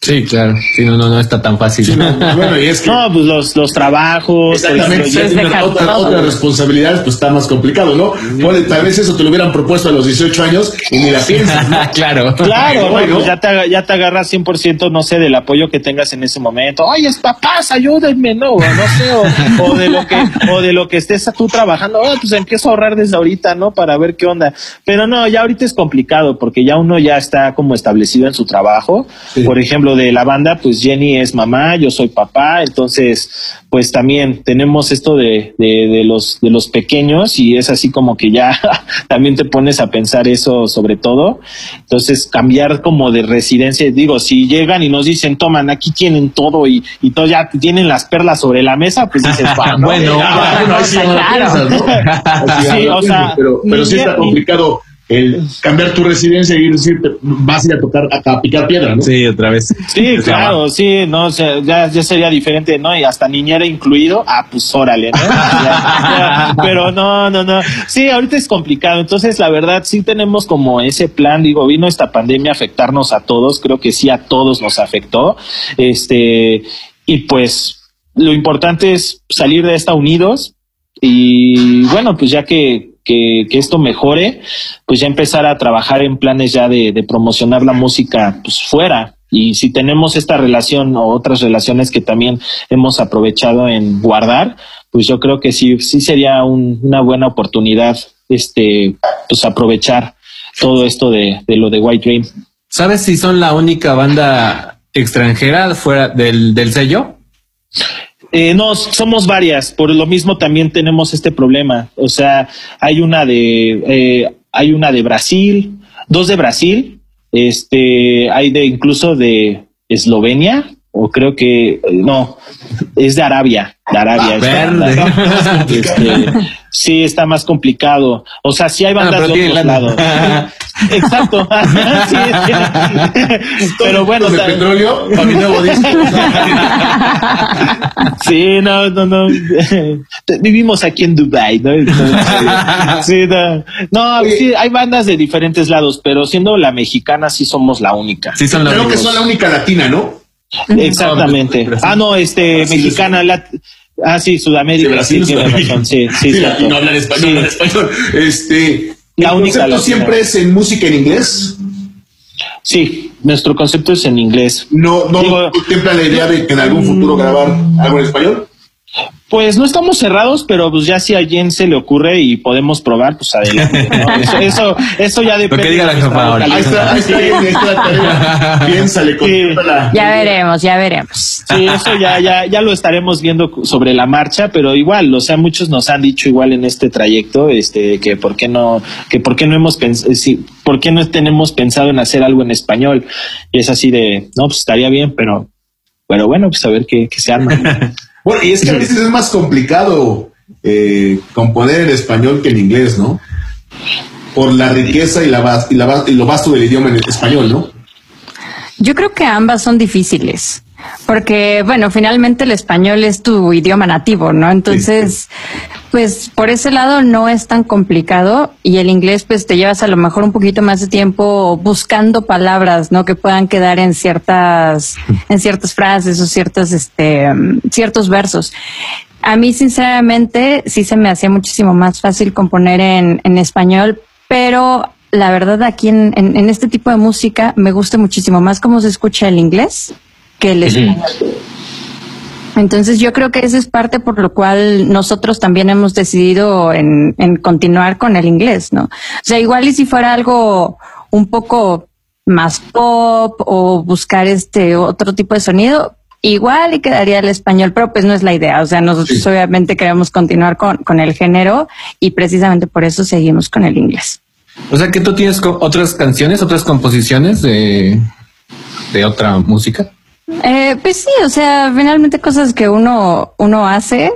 Sí, claro. Sí, no, no, no está tan fácil. no, bueno, y es que, no, pues los, los trabajos. Exactamente. otra, otra responsabilidad, pues está más complicado, ¿no? Bueno, tal vez eso te lo hubieran propuesto a los 18 años y ni la piensas. claro. Claro, pues ya, te, ya te agarras 100%, no sé, del apoyo que tengas en ese momento. Oye, papás, ayúdenme, no, no sé, o, de lo que, o de lo que estés tú trabajando. Oh, pues empiezo a ahorrar desde ahorita, ¿no? Para ver qué onda. Pero no, ya ahorita es complicado porque ya uno ya está como establecido en su trabajo. Por ejemplo, de la banda, pues Jenny es mamá, yo soy papá, entonces pues también tenemos esto de, de, los, de los pequeños y es así como que ya también te pones a pensar eso sobre todo. Entonces cambiar como de residencia, digo, si llegan y nos dicen, toman, aquí tienen todo y, y todo ya tienen las perlas sobre la mesa, pues dices, bueno, sí, o sea, pero, pero sí está complicado el cambiar tu residencia y decir, vas a ir a tocar, a, picar piedra, ¿no? Sí, otra vez. Sí, claro, sí, no, o sea, ya, ya sería diferente, ¿no? Y hasta niñera incluido, ah, pues órale, ¿no? pero no, no, no. Sí, ahorita es complicado. Entonces, la verdad, sí tenemos como ese plan, digo, vino esta pandemia a afectarnos a todos, creo que sí a todos nos afectó. Este, y pues lo importante es salir de esta unidos y bueno, pues ya que que, esto mejore, pues ya empezar a trabajar en planes ya de, promocionar la música pues fuera. Y si tenemos esta relación o otras relaciones que también hemos aprovechado en guardar, pues yo creo que sí, sí sería una buena oportunidad este, pues aprovechar todo esto de, de lo de White Dream. ¿Sabes si son la única banda extranjera fuera del, del sello? Eh, no, somos varias. Por lo mismo también tenemos este problema. O sea, hay una de, eh, hay una de Brasil, dos de Brasil, este, hay de incluso de Eslovenia, o creo que no, es de Arabia, de Arabia. Ah, este, sí, está más complicado. O sea, sí hay bandas de otros lados. Exacto. Pero bueno, de petróleo para mi nuevo disco. sí, no, no, no. Vivimos aquí en Dubai, ¿no? sí, no. No, sí, hay bandas de diferentes lados, pero siendo la mexicana sí somos la única. Sí, son Creo que son la única latina, ¿no? Exactamente. Ah, no, este, mexicana, ah, sí, Sudamérica, sí, tiene razón, sí, sí, sí, no hablan español, no español. Este, la ¿el concepto siempre es en música en inglés? Sí, nuestro concepto es en inglés. ¿No, no contempla la idea de que en algún futuro grabar algo en español? Pues no estamos cerrados, pero pues ya si a alguien se le ocurre y podemos probar, pues adelante. Eso, eso, ya depende. Lo que diga la jefa ahora. Ahí está, ahí está, ahí está Piénsale, Ya veremos, ya veremos. Sí, eso ya, ya, ya lo estaremos viendo sobre la marcha, pero igual, o sea, muchos nos han dicho igual en este trayecto, este, que por qué no, que por qué no hemos pensado, eh, sí, por qué no tenemos pensado en hacer algo en español. Y es así de, no, pues estaría bien, pero, pero bueno, pues a ver qué, qué se arma. Bueno, y es que a veces es más complicado eh, componer en español que en inglés, ¿no? Por la riqueza y, la, y, la, y lo vasto del idioma en español, ¿no? Yo creo que ambas son difíciles. Porque, bueno, finalmente el español es tu idioma nativo, ¿no? Entonces, pues por ese lado no es tan complicado y el inglés pues te llevas a lo mejor un poquito más de tiempo buscando palabras, ¿no? Que puedan quedar en ciertas, en ciertas frases o ciertos, este, ciertos versos. A mí, sinceramente, sí se me hacía muchísimo más fácil componer en, en español, pero la verdad aquí en, en, este tipo de música me gusta muchísimo más cómo se escucha el inglés que el español. Entonces yo creo que esa es parte por lo cual nosotros también hemos decidido en, en, continuar con el inglés, ¿no? O sea, igual y si fuera algo un poco más pop o buscar este otro tipo de sonido, igual y quedaría el español, pero pues no es la idea. O sea, nosotros obviamente queremos continuar con, con el género y precisamente por eso seguimos con el inglés. O sea que tú tienes otras canciones, otras composiciones de, de otra música. Eh, pues sí, o sea, finalmente cosas que uno, uno hace,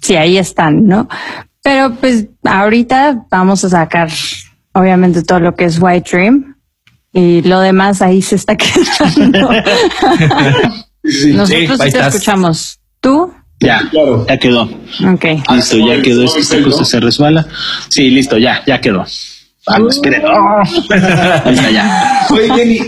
sí, ahí están, ¿no? Pero pues ahorita vamos a sacar, obviamente, todo lo que es White Dream y lo demás ahí se está quedando. Nosotros sí, te escuchamos. ¿Tú? Ya, claro. ya quedó. Ok. Listo, ya quedó. Esta cosa se resbala. Sí, listo, ya, ya quedó. Esperen. Ahí está ya. Oye, Jenny,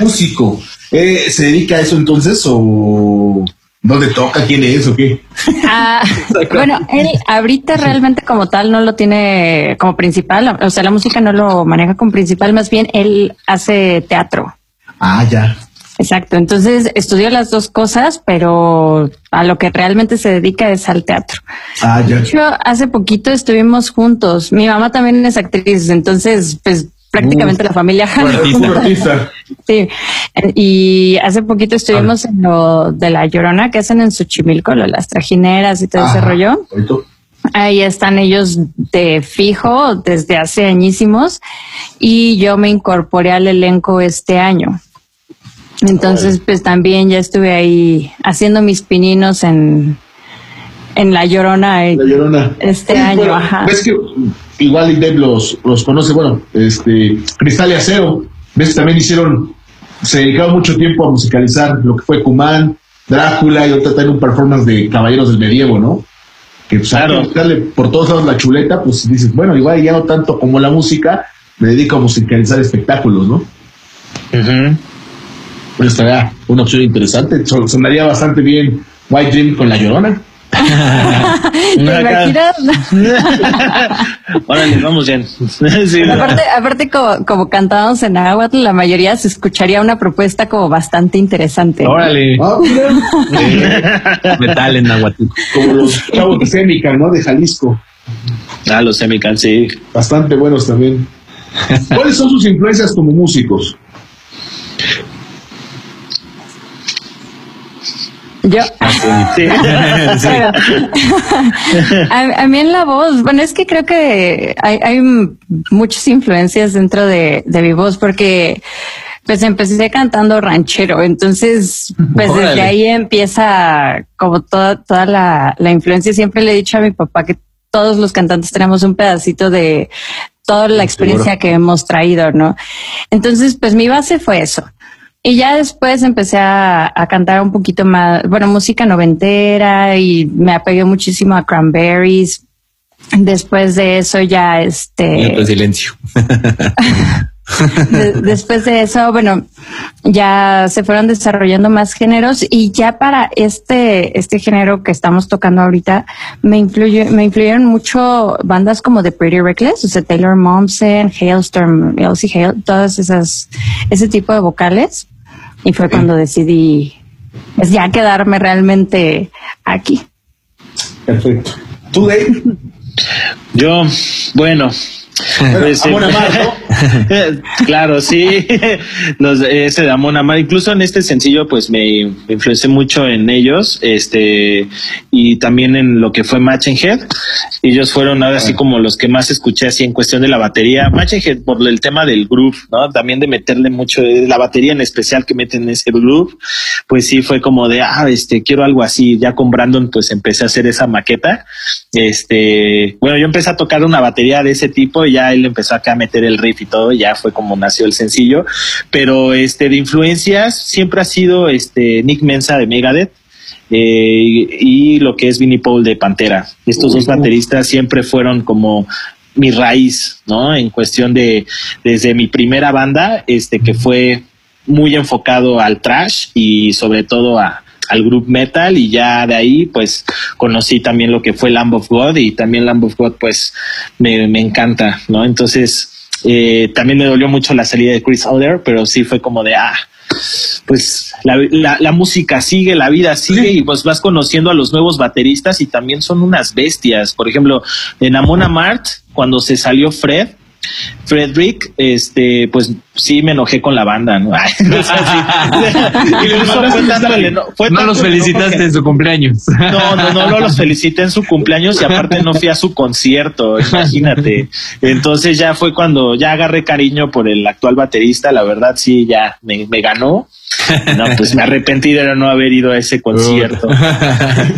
músico. Eh, ¿Se dedica a eso entonces o dónde toca? ¿Quién es o qué? Ah, bueno, él ahorita realmente como tal no lo tiene como principal, o sea, la música no lo maneja como principal, más bien él hace teatro. Ah, ya. Exacto, entonces estudió las dos cosas, pero a lo que realmente se dedica es al teatro. Ah, ya. Yo hace poquito estuvimos juntos, mi mamá también es actriz, entonces pues prácticamente la familia Sí, y hace poquito estuvimos en lo de la Llorona que hacen en Xochimilco, lo, las trajineras y todo ese rollo. Ahí están ellos de fijo desde hace añísimos y yo me incorporé al elenco este año. Entonces, pues también ya estuve ahí haciendo mis pininos en, en La Llorona, la Llorona. este año. Ves que igual Dave los, los conoce, bueno, este, Cristal y Acero, ves, también hicieron, se dedicaron mucho tiempo a musicalizar lo que fue Cumán, Drácula y otra también un performance de Caballeros del Medievo, ¿no? Que pues, claro. darle por todos lados la chuleta, pues dices, bueno, igual ya no tanto como la música, me dedico a musicalizar espectáculos, ¿no? Pues estaría una opción interesante, sonaría bastante bien White Dream con La Llorona. Órale, vamos bien. aparte, aparte como, como cantábamos en Aguatl, la mayoría se escucharía una propuesta como bastante interesante. Órale. Ah, Metal en Aguatl. Como los chavos de Semican, ¿no? De Jalisco. Ah, los Semican, sí. Bastante buenos también. ¿Cuáles son sus influencias como músicos? Yo. a, mí en la voz, bueno, es que creo que hay, muchas influencias dentro de, mi voz porque pues empecé cantando ranchero, entonces pues desde ahí empieza como toda, toda la, la influencia. Siempre le he dicho a mi papá que todos los cantantes tenemos un pedacito de toda la experiencia que hemos traído, ¿no? Entonces pues mi base fue eso. Y ya después empecé a, cantar un poquito más, bueno, música noventera y me apegué muchísimo a Cranberries. Después de eso ya este... silencio. después de eso, bueno, ya se fueron desarrollando más géneros y ya para este, este género que estamos tocando ahorita, me influyó, me influyeron mucho bandas como The Pretty Reckless, o sea, Taylor Momsen, Hailstorm, Elsie Hale, todas esas, ese tipo de vocales. Y fue cuando decidí, pues ya quedarme realmente aquí. Perfecto. ¿Tú, Dave? Yo, bueno, pues, Amon claro, sí. Los, ese de Amon Amar. Incluso en este sencillo, pues me, influencé mucho en ellos. Este, y también en lo que fue Matching Head. Ellos fueron ahora así como los que más escuché así en cuestión de la batería. Matching Head por el tema del groove, ¿no? También de meterle mucho, la batería en especial que meten ese groove. Pues sí, fue como de, ah, este, quiero algo así. Ya con Brandon, pues empecé a hacer esa maqueta. Este, bueno, yo empecé a tocar una batería de ese tipo y ya él empezó acá a meter el riff y todo, y ya fue como nació el sencillo. Pero este de influencias siempre ha sido este Nick Mensa de Megadeth. Eh, y lo que es Vinnie Paul de Pantera. Estos dos bateristas siempre fueron como mi raíz, ¿no? En cuestión de desde mi primera banda, este que fue muy enfocado al trash y sobre todo a, al group metal y ya de ahí pues conocí también lo que fue Lamb of God y también Lamb of God pues me, me encanta, ¿no? Entonces eh, también me dolió mucho la salida de Chris Oder, pero sí fue como de, ah, pues la, la, música sigue, la vida sigue y pues vas conociendo a los nuevos bateristas y también son unas bestias. Por ejemplo, en Amona Mart, cuando se salió Fred, Frederick, este, pues sí me enojé con la banda, ¿no? no los felicitaste en su cumpleaños. No, no, no, no los felicité en su cumpleaños y aparte no fui a su concierto, imagínate. Entonces ya fue cuando ya agarré cariño por el actual baterista, la verdad sí, ya me, me ganó. No, pues me arrepentí de no haber ido a ese concierto.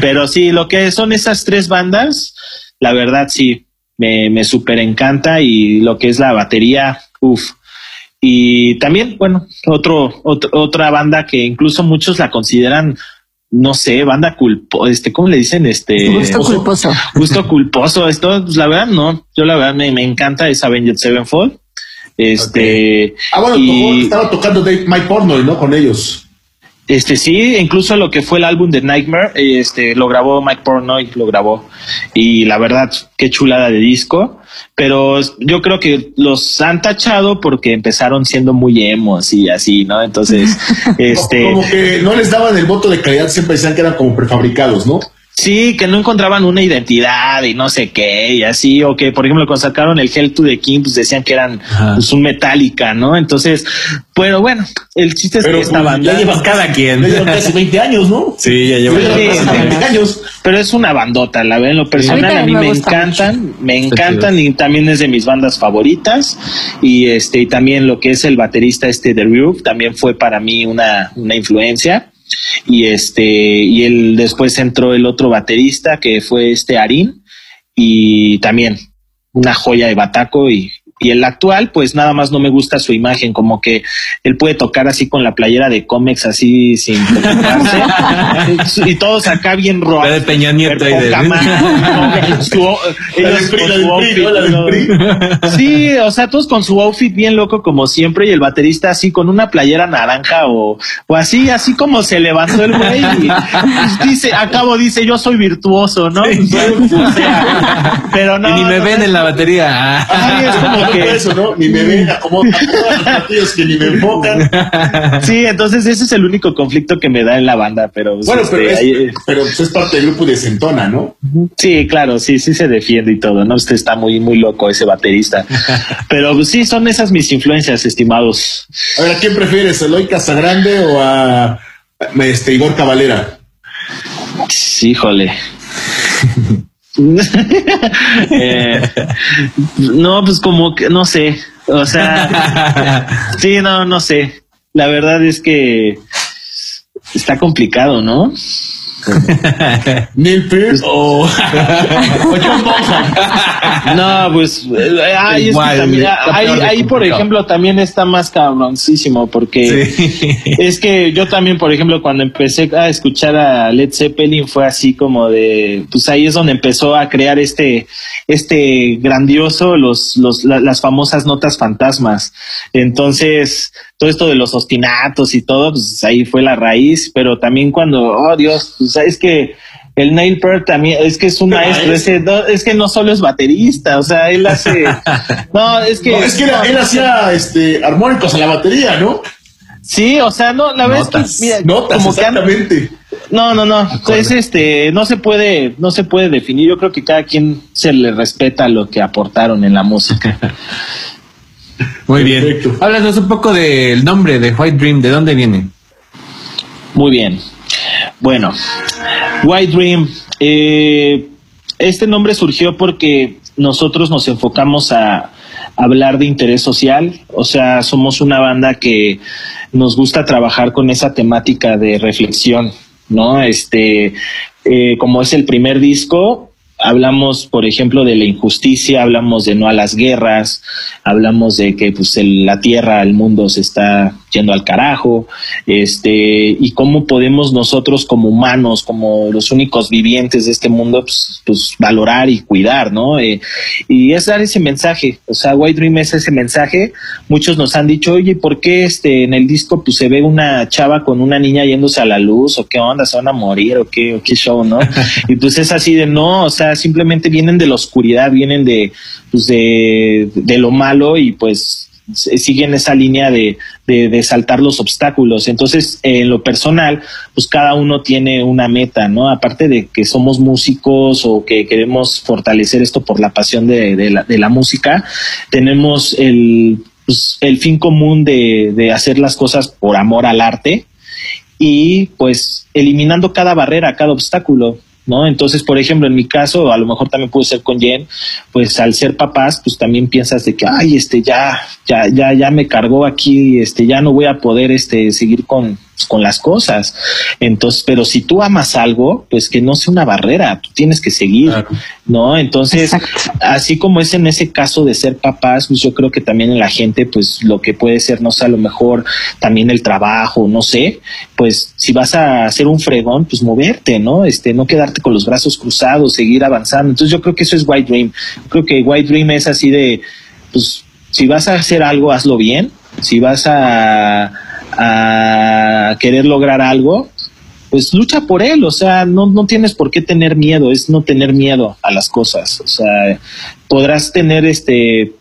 Pero sí, lo que son esas tres bandas, la verdad sí, me, me súper encanta y lo que es la batería, uff. Y también, bueno, otro, otra banda que incluso muchos la consideran, no sé, banda culpo, este, ¿cómo le dicen? Este gusto culposo. Gusto culposo. Esto, pues, la verdad, no. Yo la verdad me, me encanta esa Avenged Sevenfold. Este. Ah, bueno, estaba tocando Dave, Mike Pornoy, ¿no? Con ellos. Este sí, incluso lo que fue el álbum de Nightmare, este lo grabó Mike Pornoy, lo grabó. Y la verdad, qué chulada de disco. Pero yo creo que los han tachado porque empezaron siendo muy emos y así, ¿no? Entonces, este. Como que no les daban el voto de calidad, siempre decían que eran como prefabricados, ¿no? Sí, que no encontraban una identidad y no sé qué, y así, o que, por ejemplo, cuando sacaron el Hell to the King, pues decían que eran pues, un Metallica, ¿no? Entonces, pero bueno, el chiste es que esta pues, banda. Ya cada quien. Ya llevan casi 20 años, ¿no? Sí, ya llevan 20 años. Pero es una bandota, la verdad, en lo personal, a mí, me, encantan, me encantan y también es de mis bandas favoritas. Y este, y también lo que es el baterista este de Roof, también fue para mí una, una influencia y este y él después entró el otro baterista que fue este Arin y también una joya de bataco y y el actual, pues nada más no me gusta su imagen, como que él puede tocar así con la playera de cómics, así sin preocuparse. y todos acá bien robados. de Peña Nieto y de... Sí, o sea, todos con su outfit bien loco como siempre y el baterista así con una playera naranja o, o así, así como se levantó el güey y pues, dice, acabo dice, yo soy virtuoso, ¿no? pero no. Y ni me ven en la batería. es como eso, ¿no? Ni me ven, como los que ni me enfocan. Sí, entonces ese es el único conflicto que me da en la banda, pero... Pues, bueno, pero, este, es, pero pues, es parte del grupo de Centona, ¿no? Sí, claro, sí, sí se defiende y todo, ¿no? Usted está muy, muy loco, ese baterista. pero pues, sí, son esas mis influencias, estimados. A ver, ¿a quién prefieres, Eloy Casagrande o a este, Igor Cavalera? Sí, híjole. Eh, no, pues como que no sé. O sea, sí, no, no sé. La verdad es que está complicado, ¿no? Neil Peart o, No, pues eh, ahí, ahí, por ejemplo también está más cabroncísimo porque es que yo también, por ejemplo, cuando empecé a escuchar a Led Zeppelin fue así como de, pues ahí es donde empezó a crear este, este grandioso, los, los, las famosas notas fantasmas. Entonces, todo esto de los ostinatos y todo, pues ahí fue la raíz, pero también cuando, oh Dios, pues es que el Neil Peart también es que es un maestro, es que no solo es baterista, o sea, él hace, no, es que, es que él, hacía este armónicos a la batería, ¿no? Sí, o sea, no, la verdad es que, mira, notas, como exactamente. no, no, no, es este, no se puede, no se puede definir. Yo creo que cada quien se le respeta lo que aportaron en la música. Muy bien. Háblanos un poco del nombre de White Dream, ¿de dónde viene? Muy bien. Bueno, White Dream, eh, este nombre surgió porque nosotros nos enfocamos a hablar de interés social, o sea, somos una banda que nos gusta trabajar con esa temática de reflexión, ¿no? Este, eh, como es el primer disco, hablamos, por ejemplo, de la injusticia, hablamos de no a las guerras, hablamos de que pues la tierra, el mundo se está yendo al carajo, este, y cómo podemos nosotros como humanos, como los únicos vivientes de este mundo, pues, pues valorar y cuidar, ¿no? Eh, y es dar ese mensaje, o sea, White Dream es ese mensaje. Muchos nos han dicho, oye, ¿por qué este, en el disco pues se ve una chava con una niña yéndose a la luz, o qué onda, se van a morir, o qué, o qué show, ¿no? y pues es así de no, o sea, simplemente vienen de la oscuridad, vienen de, pues de, de lo malo y pues siguen esa línea de, de, saltar los obstáculos. Entonces, en lo personal, pues cada uno tiene una meta, ¿no? Aparte de que somos músicos o que queremos fortalecer esto por la pasión de, de la, de la música, tenemos el, pues, el fin común de, de hacer las cosas por amor al arte y pues eliminando cada barrera, cada obstáculo. ¿No? Entonces, por ejemplo, en mi caso, a lo mejor también puede ser con Jen, pues al ser papás, pues también piensas de que, ay, este, ya, ya, ya, ya me cargó aquí, este, ya no voy a poder, este, seguir con, con las cosas. Entonces, pero si tú amas algo, pues que no sea una barrera, tú tienes que seguir, ¿no? Entonces, así como es en ese caso de ser papás, pues yo creo que también en la gente, pues lo que puede ser, no sé, a lo mejor también el trabajo, no sé, pues si vas a hacer un fregón, pues moverte, ¿no? Este, no quedarte con los brazos cruzados, seguir avanzando. Entonces yo creo que eso es White Dream. creo que White Dream es así de, pues, si vas a hacer algo, hazlo bien. Si vas a a querer lograr algo, pues lucha por él, o sea, no, no tienes por qué tener miedo, es no tener miedo a las cosas, o sea, podrás tener este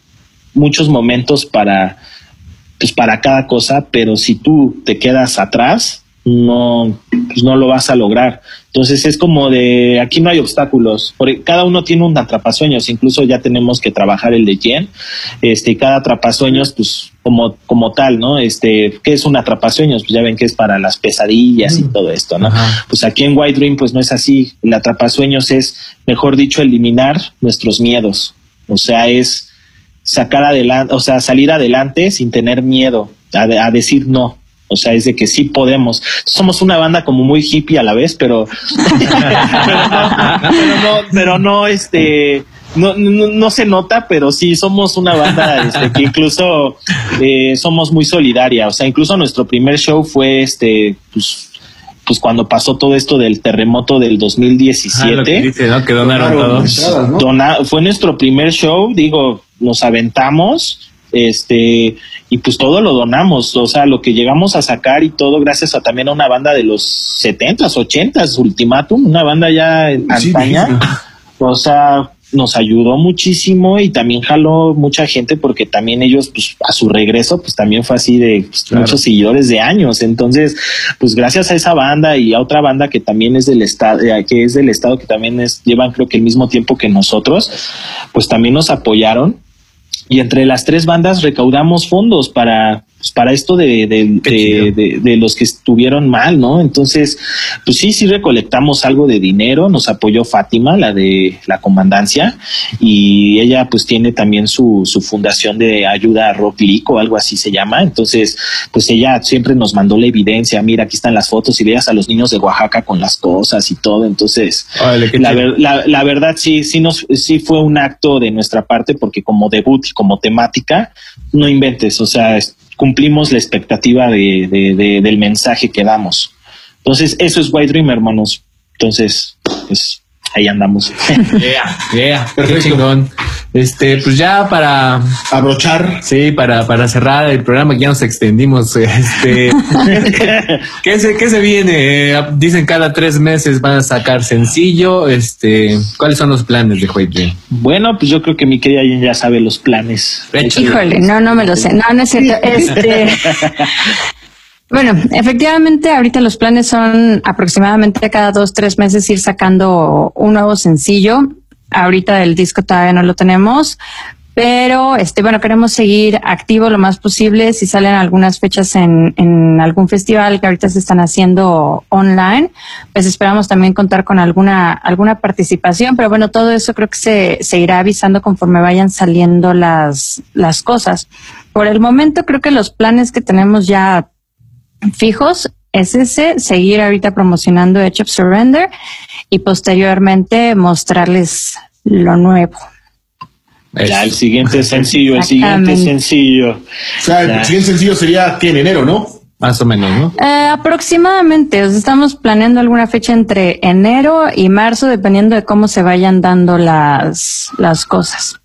muchos momentos para pues para cada cosa, pero si tú te quedas atrás, no, pues no lo vas a lograr. Entonces es como de, aquí no hay obstáculos, porque cada uno tiene un atrapasueños, incluso ya tenemos que trabajar el de Jen, este, cada atrapasueños, pues como, como tal, ¿no? Este, ¿qué es un atrapasueños? Pues ya ven que es para las pesadillas y todo esto, ¿no? Pues aquí en White Dream, pues no es así, el atrapasueños es, mejor dicho, eliminar nuestros miedos, o sea, es sacar adelante, o sea, salir adelante sin tener miedo a decir no, o sea, es de que sí podemos. Somos una banda como muy hippie a la vez, pero, pero, no, pero no, este, no, no, se nota, pero sí somos una banda este, que incluso eh, somos muy solidaria. O sea, incluso nuestro primer show fue este, pues, pues cuando pasó todo esto del terremoto del 2017. Ah, que dice, ¿no? Que donaron todos. fue nuestro primer show, digo, nos aventamos este y pues todo lo donamos, o sea, lo que llegamos a sacar y todo gracias a también a una banda de los 70s, 80s, Ultimatum, una banda ya en o sea, nos ayudó muchísimo y también jaló mucha gente porque también ellos pues a su regreso pues también fue así de pues, muchos seguidores de años. Entonces pues gracias a esa banda y a otra banda que también es del estado eh, que es del estado que también es llevan creo que el mismo tiempo que nosotros pues también nos apoyaron y entre las tres bandas recaudamos fondos para pues, para esto de, de, de, los que estuvieron mal, ¿no? Entonces, pues sí, sí recolectamos algo de dinero, nos apoyó Fátima, la de la comandancia, y ella pues tiene también su, su fundación de ayuda a Rock League o algo así se llama, entonces, pues ella siempre nos mandó la evidencia, mira, aquí están las fotos y veas a los niños de Oaxaca con las cosas y todo, entonces, la, la, la, verdad sí, sí, nos, sí fue un acto de nuestra parte porque como debut y como temática, no inventes, o sea, cumplimos la expectativa de, del mensaje que damos. Entonces, eso es White Dream, hermanos. Entonces, pues ahí andamos. Yeah, yeah, chingón. Este, pues ya para abrochar. Sí, para, para cerrar el programa, que ya nos extendimos. Este, ¿qué, se, ¿qué se viene? Dicen cada tres meses van a sacar sencillo. Este, ¿cuáles son los planes de White Bueno, pues yo creo que mi querida ya sabe los planes. Híjole, no, no me lo sé. No, no es cierto. Este, Bueno, efectivamente, ahorita los planes son aproximadamente cada dos, tres meses ir sacando un nuevo sencillo. Ahorita el disco todavía no lo tenemos, pero este, bueno, queremos seguir activo lo más posible. Si salen algunas fechas en, en algún festival que ahorita se están haciendo online, pues esperamos también contar con alguna, alguna participación. Pero bueno, todo eso creo que se, se irá avisando conforme vayan saliendo las, las cosas. Por el momento creo que los planes que tenemos ya fijos es ese, seguir ahorita promocionando Edge of Surrender y posteriormente mostrarles lo nuevo. Ya el siguiente sencillo, el siguiente sencillo. O sea, el siguiente sencillo sería que en enero, ¿no? Más o menos, ¿no? Eh, aproximadamente, estamos planeando alguna fecha entre enero y marzo, dependiendo de cómo se vayan dando las, las cosas.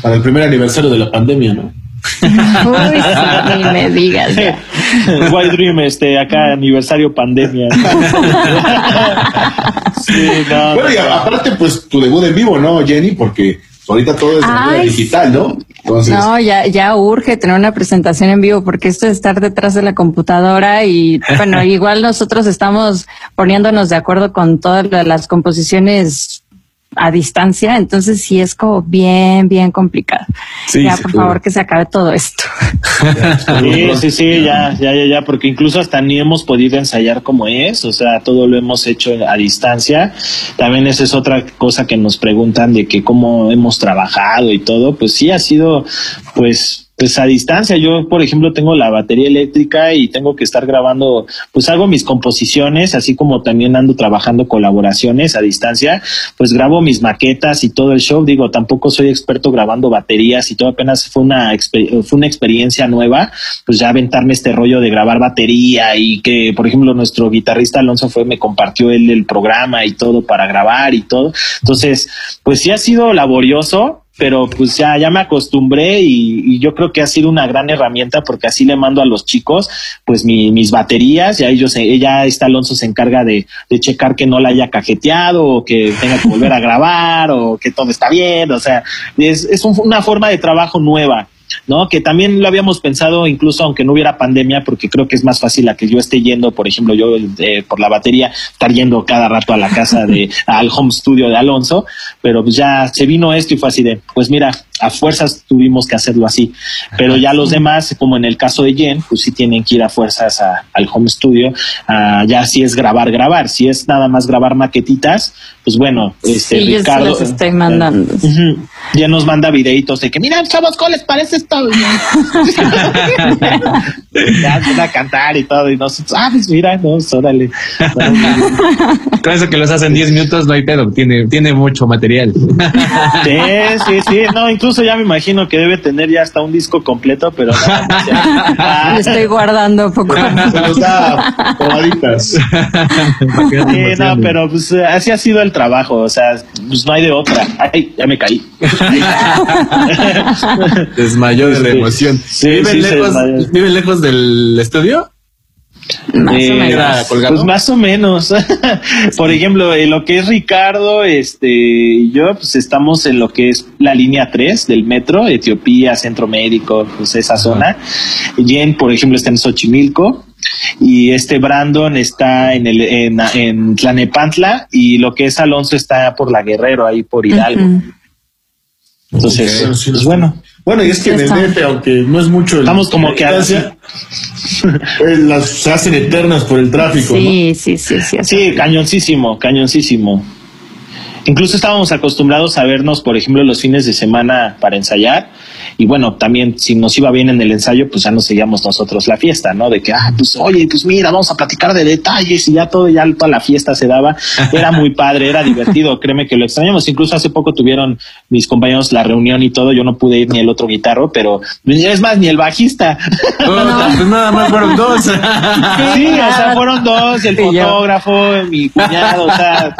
Para el primer aniversario de la pandemia, ¿no? Uy, sí, me digas. White Dream, este, acá aniversario pandemia. sí, no, bueno, y aparte, pues tu debut en vivo, ¿no, Jenny? Porque ahorita todo es digital, ¿no? No, ya, ya urge tener una presentación en vivo porque esto de estar detrás de la computadora y bueno, igual nosotros estamos poniéndonos de acuerdo con todas las composiciones a distancia, entonces sí es como bien, bien complicado. ya, por favor, que se acabe todo esto. Sí, sí, sí, ya, ya, ya, ya, porque incluso hasta ni hemos podido ensayar como es, o sea, todo lo hemos hecho a distancia. También esa es otra cosa que nos preguntan de que cómo hemos trabajado y todo, pues sí ha sido, pues, pues a distancia. Yo, por ejemplo, tengo la batería eléctrica y tengo que estar grabando, pues hago mis composiciones, así como también ando trabajando colaboraciones a distancia, pues grabo mis maquetas y todo el show. Digo, tampoco soy experto grabando baterías y todo apenas fue una, fue una experiencia nueva, pues ya aventarme este rollo de grabar batería y que, por ejemplo, nuestro guitarrista Alonso fue, me compartió él el programa y todo para grabar y todo. Entonces, pues sí ha sido laborioso, pero pues ya, ya me acostumbré y, yo creo que ha sido una gran herramienta porque así le mando a los chicos pues mis baterías, ya ellos, ella, está Alonso se encarga de, de checar que no la haya cajeteado o que tenga que volver a grabar o que todo está bien, o sea, es, es una forma de trabajo nueva ¿no? Que también lo habíamos pensado incluso aunque no hubiera pandemia, porque creo que es más fácil a que yo esté yendo, por ejemplo, yo eh, por la batería, estar yendo cada rato a la casa de, al home studio de Alonso, pero pues ya se vino esto y fue así de, pues mira, a fuerzas tuvimos que hacerlo así, pero ya los demás, como en el caso de Jen, pues sí tienen que ir a fuerzas al home studio, ya si es grabar, grabar, si es nada más grabar maquetitas, pues bueno, este sí, Ricardo. Yo estoy mandando. ya nos manda videitos de que, mira, chavos, ¿cómo les parece esto? ya a cantar y todo, y nosotros, ah, pues mira, no, órale. Con eso que los hacen 10 minutos no hay pedo, tiene, tiene mucho material. sí, sí, sí, no, incluso ya me imagino que debe tener ya hasta un disco completo, pero no, estoy guardando poco. sí, no, pero pues así ha sido el trabajo, o sea, pues no hay de otra. Ay, ya me caí. Desmayó de la emoción. ¿Viven, lejos, ¿Viven lejos del estudio? Más o eh, menos. Pues más o menos. Por ejemplo, en lo que es Ricardo, este, y yo, pues estamos en lo que es la línea 3 del metro, Etiopía, Centro Médico, pues esa zona. Jen, por ejemplo, está en Xochimilco y este Brandon está en el en, en Tlanepantla y lo que es Alonso está por la Guerrero ahí por Hidalgo. Entonces, pues bueno. Bueno, y es que en el DF, aunque no es mucho. Estamos como que eh, las se hacen eternas por el tráfico. Sí, sí, sí, sí. Sí, cañoncísimo, cañoncísimo. Incluso estábamos acostumbrados a vernos, por ejemplo, los fines de semana para ensayar. Y bueno, también si nos iba bien en el ensayo, pues ya nos seguíamos nosotros la fiesta, ¿no? De que, ah, pues oye, pues mira, vamos a platicar de detalles y ya todo, ya toda la fiesta se daba. Era muy padre, era divertido, créeme que lo extrañamos. Incluso hace poco tuvieron mis compañeros la reunión y todo. Yo no pude ir ni el otro guitarro, pero es más, ni el bajista. pues nada más fueron dos. sí, o sea, fueron dos, el fotógrafo, mi cuñado, o sea,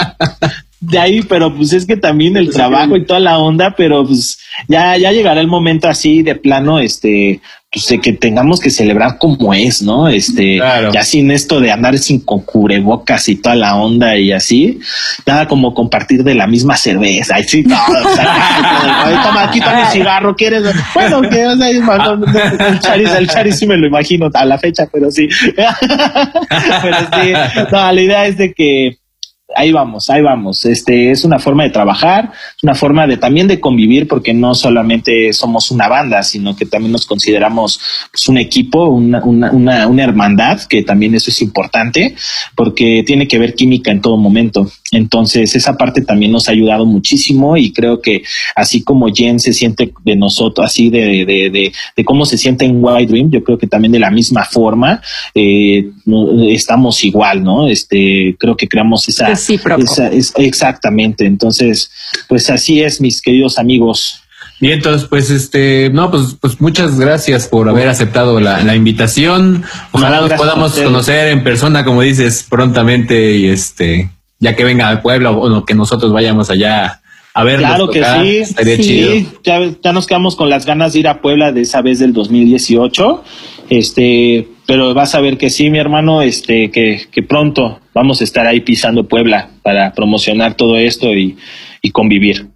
de ahí, pero pues es que también el trabajo y toda la onda, pero pues ya, ya llegará el momento así de plano, este, pues de que tengamos que celebrar como es, ¿no? Este, ya sin esto de andar sin con cubrebocas y toda la onda y así, nada como compartir de la misma cerveza, y sí, todo, o sea, toma, quítame el cigarro, ¿quieres? Bueno, que o sea, el charis, el charis sí me lo imagino a la fecha, pero sí. pero sí, no, la idea es de que ahí vamos, ahí vamos. Este es una forma de trabajar, una forma de también de convivir, porque no solamente somos una banda, sino que también nos consideramos pues, un equipo, una, una, una, una, hermandad, que también eso es importante, porque tiene que ver química en todo momento. Entonces, esa parte también nos ha ayudado muchísimo y creo que así como Jen se siente de nosotros, así de, de, de, de cómo se siente en White Dream, yo creo que también de la misma forma eh, estamos igual, ¿no? Este, creo que creamos esa, esa exactamente. Entonces, pues así es, mis queridos amigos. Y entonces, pues, este, no, pues, pues muchas gracias por haber aceptado la, la invitación. Ojalá nos podamos conocer en persona, como dices, prontamente y este, ya que venga al pueblo o que nosotros vayamos allá a ver. Claro que sí. sí. Ya, ya, nos quedamos con las ganas de ir a Puebla de esa vez del 2018. Este, pero vas a ver que sí, mi hermano, este, que, que pronto vamos a estar ahí pisando Puebla para promocionar todo esto y, y convivir.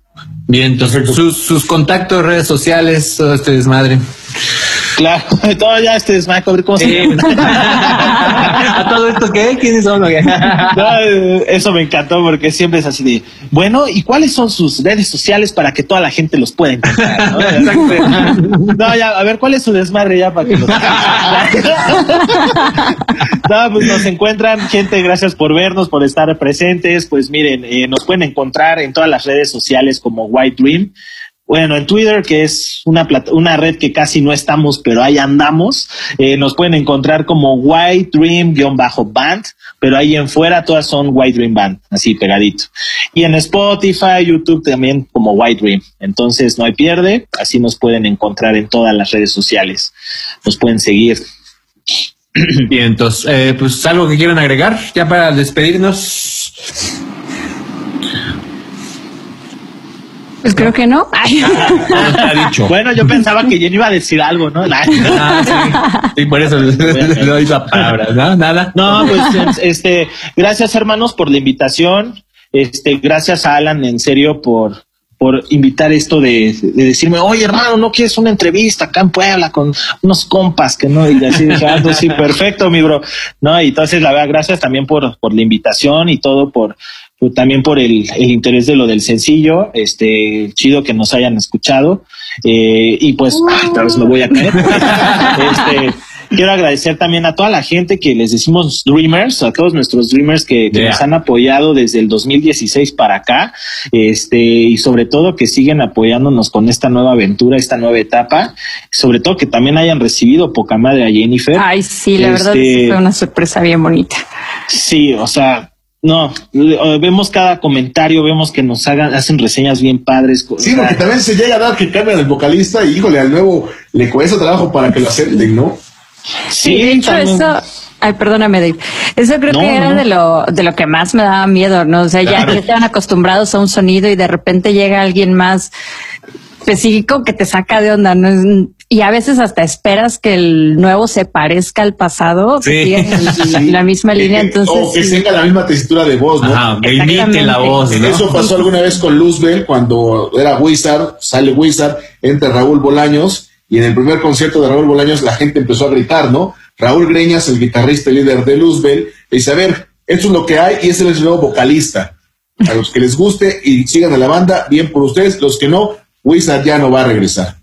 Bien, entonces sus, sus contactos, redes sociales, todo este desmadre. Claro, todo ya este desmadre, cómo se ¿A todo esto qué? ¿Quiénes son? no, eso me encantó porque siempre es así de, bueno, ¿y cuáles son sus redes sociales para que toda la gente los pueda encontrar? ¿no? no, ya, a ver, ¿cuál es su desmadre ya para que los... no, pues nos encuentran, gente, gracias por vernos, por estar presentes. Pues miren, eh, nos pueden encontrar en todas las redes sociales como White Dream. Bueno, en Twitter, que es una, una red que casi no estamos, pero ahí andamos, eh, nos pueden encontrar como White Dream-Band, pero ahí en fuera todas son White Dream Band, así pegadito. Y en Spotify, YouTube también como White Dream. Entonces no hay pierde, así nos pueden encontrar en todas las redes sociales. Nos pueden seguir. Bien, entonces, eh, pues algo que quieran agregar ya para despedirnos. Pues creo que no. Bueno, yo pensaba que Jenny iba a decir algo, ¿no? Ah, sí. por eso le doy la palabra, ¿no? Nada. No, pues este, gracias hermanos por la invitación. Este, gracias a Alan, en serio, por, por invitar esto de, decirme, oye hermano, ¿no quieres una entrevista acá en Puebla con unos compas que no? Y así dije, ah, pues sí, perfecto, mi bro. No, y entonces la verdad, gracias también por, por la invitación y todo, por, pues, también por el, el, interés de lo del sencillo, este, chido que nos hayan escuchado, eh, y pues, otra vez me voy a caer, este, quiero agradecer también a toda la gente que les decimos Dreamers, a todos nuestros Dreamers que, nos han apoyado desde el 2016 para acá, este, y sobre todo que siguen apoyándonos con esta nueva aventura, esta nueva etapa, sobre todo que también hayan recibido poca madre a Jennifer. Ay, sí, la verdad este, fue una sorpresa bien bonita. Sí, o sea, no, vemos cada comentario, vemos que nos hagan, hacen reseñas bien padres. Sí, porque también se llega a dar que cambian el vocalista y híjole, al nuevo le cuesta trabajo para que lo acepten, ¿no? Sí, de hecho eso, ay, perdóname, Dave. Eso creo que era de lo, de lo que más me daba miedo, ¿no? O sea, ya, ya estaban acostumbrados a un sonido y de repente llega alguien más específico que te saca de onda, ¿no? Y a veces hasta esperas que el nuevo se parezca al pasado, sí. la, misma línea. Entonces, o que tenga la misma textura de voz, ¿no? Ajá, que imite la voz. Eso pasó alguna vez con Luzbel cuando era Wizard, sale Wizard, entra Raúl Bolaños y en el primer concierto de Raúl Bolaños la gente empezó a gritar, ¿no? Raúl Greñas, el guitarrista y líder de Luzbel, dice, a ver, esto es lo que hay y ese es el nuevo vocalista. A los que les guste y sigan a la banda, bien por ustedes, los que no, Wizard ya no va a regresar.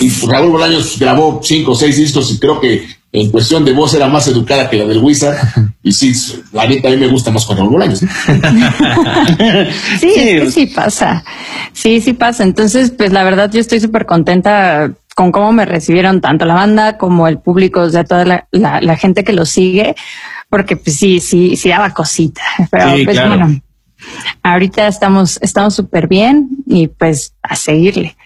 Y Raúl Bolaños grabó cinco o seis discos y creo que en cuestión de voz era más educada que la del Wizard. Y sí, la neta a mí me gusta más con Raúl Bolaños. sí, sí, sí pasa. Sí, sí pasa. Entonces, pues la verdad yo estoy súper contenta con cómo me recibieron tanto la banda como el público, o sea, toda la, la, gente que lo sigue, porque pues sí, sí, sí daba cosita. Pero pues bueno, ahorita estamos, estamos súper bien y pues a seguirle.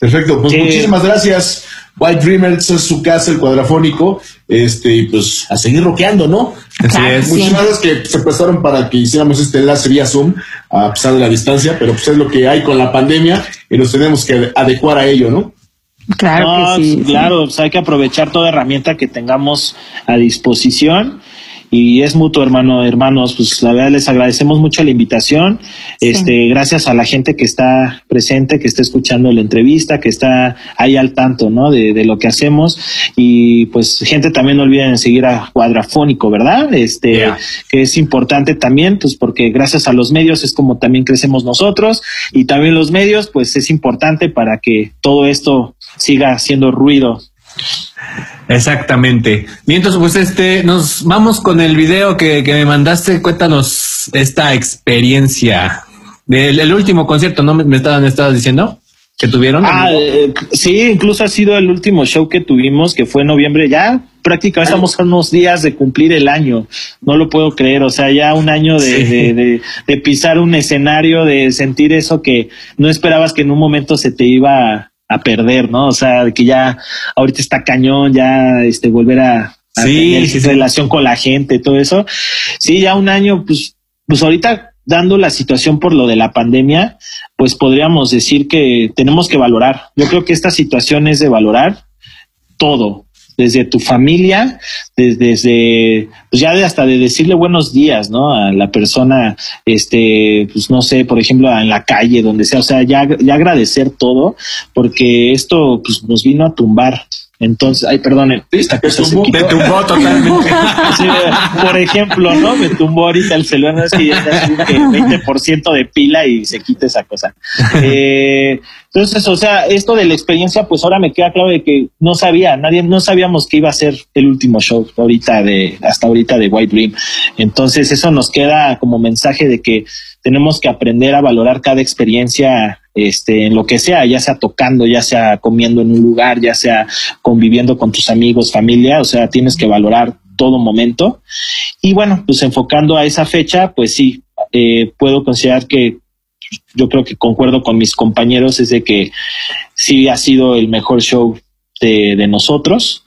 Perfecto, pues muchísimas gracias. White Dreamers es su casa, el cuadrafónico. Este, y pues a seguir roqueando, ¿no? Así es. Muchas gracias que se prestaron para que hiciéramos este enlace vía Zoom, a pesar de la distancia, pero pues es lo que hay con la pandemia y nos tenemos que adecuar a ello, ¿no? Claro que sí. Claro, hay que aprovechar toda herramienta que tengamos a disposición y es mutuo, hermano, hermanos, pues la verdad les agradecemos mucho la invitación. Este, gracias a la gente que está presente, que está escuchando la entrevista, que está ahí al tanto, ¿no? De, de lo que hacemos. Y pues, gente, también no olviden seguir a Cuadrafónico, ¿verdad? Este, que es importante también, pues porque gracias a los medios es como también crecemos nosotros y también los medios, pues es importante para que todo esto siga haciendo ruido Exactamente. Mientras, pues este, nos vamos con el video que, me mandaste. Cuéntanos esta experiencia del último concierto, ¿no? Me, estaban, estabas diciendo que tuvieron. Ah, eh, sí, incluso ha sido el último show que tuvimos, que fue en noviembre. Ya prácticamente estamos a unos días de cumplir el año. No lo puedo creer. O sea, ya un año de, de pisar un escenario, de sentir eso que no esperabas que en un momento se te iba a perder, ¿no? O sea, que ya ahorita está cañón, ya este volver a, tener relación con la gente, todo eso. Sí, ya un año, pues, pues ahorita dando la situación por lo de la pandemia, pues podríamos decir que tenemos que valorar. Yo creo que esta situación es de valorar todo, desde tu familia, desde, pues ya de hasta de decirle buenos días, ¿no? A la persona, este, pues no sé, por ejemplo, en la calle, donde sea, o sea, ya, ya agradecer todo, porque esto, pues nos vino a tumbar entonces, ay, perdón, esta cosa se quitó. tumbó totalmente. por ejemplo, ¿no? Me tumbó ahorita el celular, no es que ya está 20% de pila y se quita esa cosa. Eh, entonces, o sea, esto de la experiencia, pues ahora me queda claro de que no sabía, nadie, no sabíamos que iba a ser el último show ahorita de, hasta ahorita de White Dream. Entonces, eso nos queda como mensaje de que tenemos que aprender a valorar cada experiencia este, en lo que sea, ya sea tocando, ya sea comiendo en un lugar, ya sea conviviendo con tus amigos, familia, o sea, tienes que valorar todo momento. Y bueno, pues enfocando a esa fecha, pues sí, eh, puedo considerar que yo creo que concuerdo con mis compañeros, es de que sí ha sido el mejor show de, de nosotros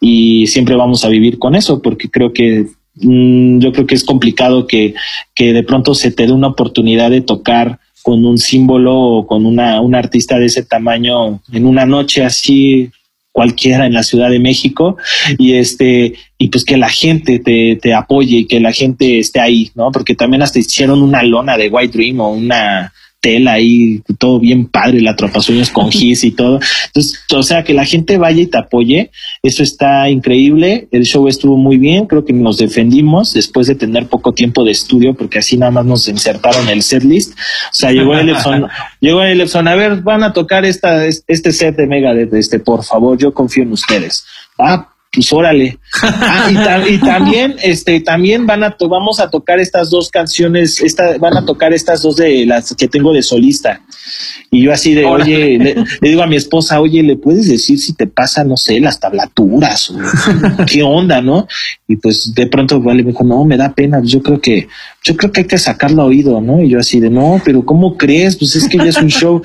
y siempre vamos a vivir con eso, porque creo que mm, yo creo que es complicado que, que de pronto se te dé una oportunidad de tocar con un símbolo o con una, un artista de ese tamaño en una noche así cualquiera en la Ciudad de México y este y pues que la gente te, te apoye y que la gente esté ahí, ¿no? Porque también hasta hicieron una lona de White Dream o una tela ahí, todo bien padre, la sueños con gis y todo. Entonces, o sea, que la gente vaya y te apoye, eso está increíble. El show estuvo muy bien, creo que nos defendimos después de tener poco tiempo de estudio, porque así nada más nos insertaron el set list. O sea, llegó el Epson, llegó el Epson, a ver, van a tocar esta, este set de Megadeth, este, por favor, yo confío en ustedes. Ah, pues órale. Ah, y, también, este, también van a vamos a tocar estas dos canciones, esta, van a tocar estas dos de las que tengo de solista. Y yo así de, oye, le, digo a mi esposa, oye, ¿le puedes decir si te pasa, no sé, las tablaturas o qué onda, no? Y pues de pronto vale, me dijo, no, me da pena, yo creo que, yo creo que hay que sacarlo a oído, ¿no? Y yo así de, no, pero ¿cómo crees? Pues es que ya es un show.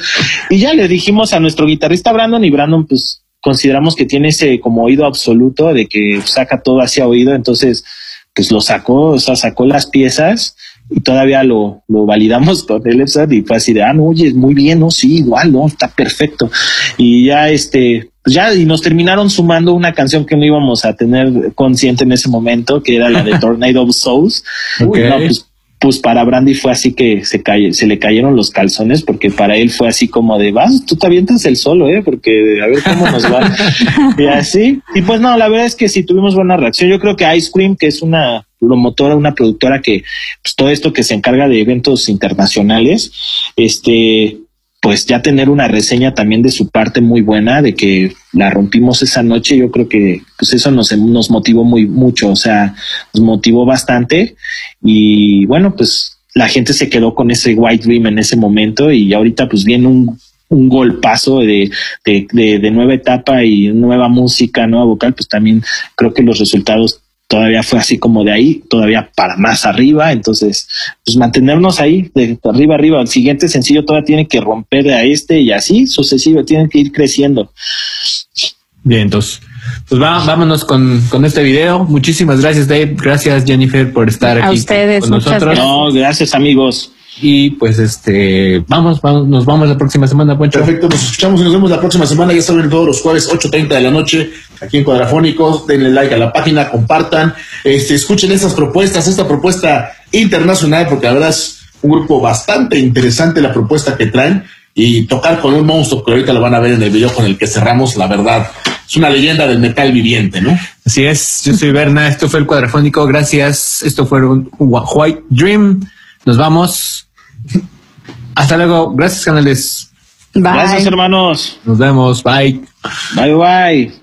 Y ya le dijimos a nuestro guitarrista Brandon y Brandon, pues consideramos que tiene ese como oído absoluto de que saca todo hacia oído, entonces pues lo sacó, o sea, sacó las piezas y todavía lo, lo validamos con él y fue así de, ah, no, oye, muy bien, no, sí, igual, no, está perfecto. Y ya este, pues ya, y nos terminaron sumando una canción que no íbamos a tener consciente en ese momento, que era la de Tornado of Souls. Pues, pues para Brandy fue así que se, se le cayeron los calzones porque para él fue así como de, vas, tú te avientas el solo, ¿eh? Porque a ver cómo nos va. y así. Y pues no, la verdad es que sí tuvimos buena reacción. Yo creo que Ice Cream, que es una promotora, una productora que, pues todo esto que se encarga de eventos internacionales, este, pues ya tener una reseña también de su parte muy buena, de que la rompimos esa noche, yo creo que pues eso nos, nos motivó muy mucho, o sea, nos motivó bastante. Y bueno, pues la gente se quedó con ese White Dream en ese momento y ahorita pues viene un, un golpazo de, de, de, de nueva etapa y nueva música, nueva vocal, pues también creo que los resultados todavía fue así como de ahí, todavía para más arriba, entonces, pues mantenernos ahí, de arriba arriba, el siguiente sencillo todavía tiene que romper a este y así sucesivo, tienen que ir creciendo. Bien, entonces, pues vámonos con, con, este video. Muchísimas gracias, Dave. Gracias, Jennifer, por estar a aquí ustedes, con nosotros. Gracias. No, gracias, amigos. Y pues este, vamos, vamos, nos vamos la próxima semana, Poncho. Perfecto, nos escuchamos y nos vemos la próxima semana. Ya saben, todos los jueves, 8.30 de la noche, aquí en Cuadrafónicos. Denle like a la página, compartan, este, escuchen estas propuestas, esta propuesta internacional, porque la verdad es un grupo bastante interesante la propuesta que traen. Y tocar con un monstruo, que ahorita lo van a ver en el video con el que cerramos, la verdad, es una leyenda del metal viviente, ¿no? Así es, yo soy Berna, esto fue el Cuadrafónico, gracias, esto fue un White Dream, nos vamos. Hasta luego. Gracias, canales. Bye. Gracias, hermanos. Nos vemos. Bye. Bye, bye.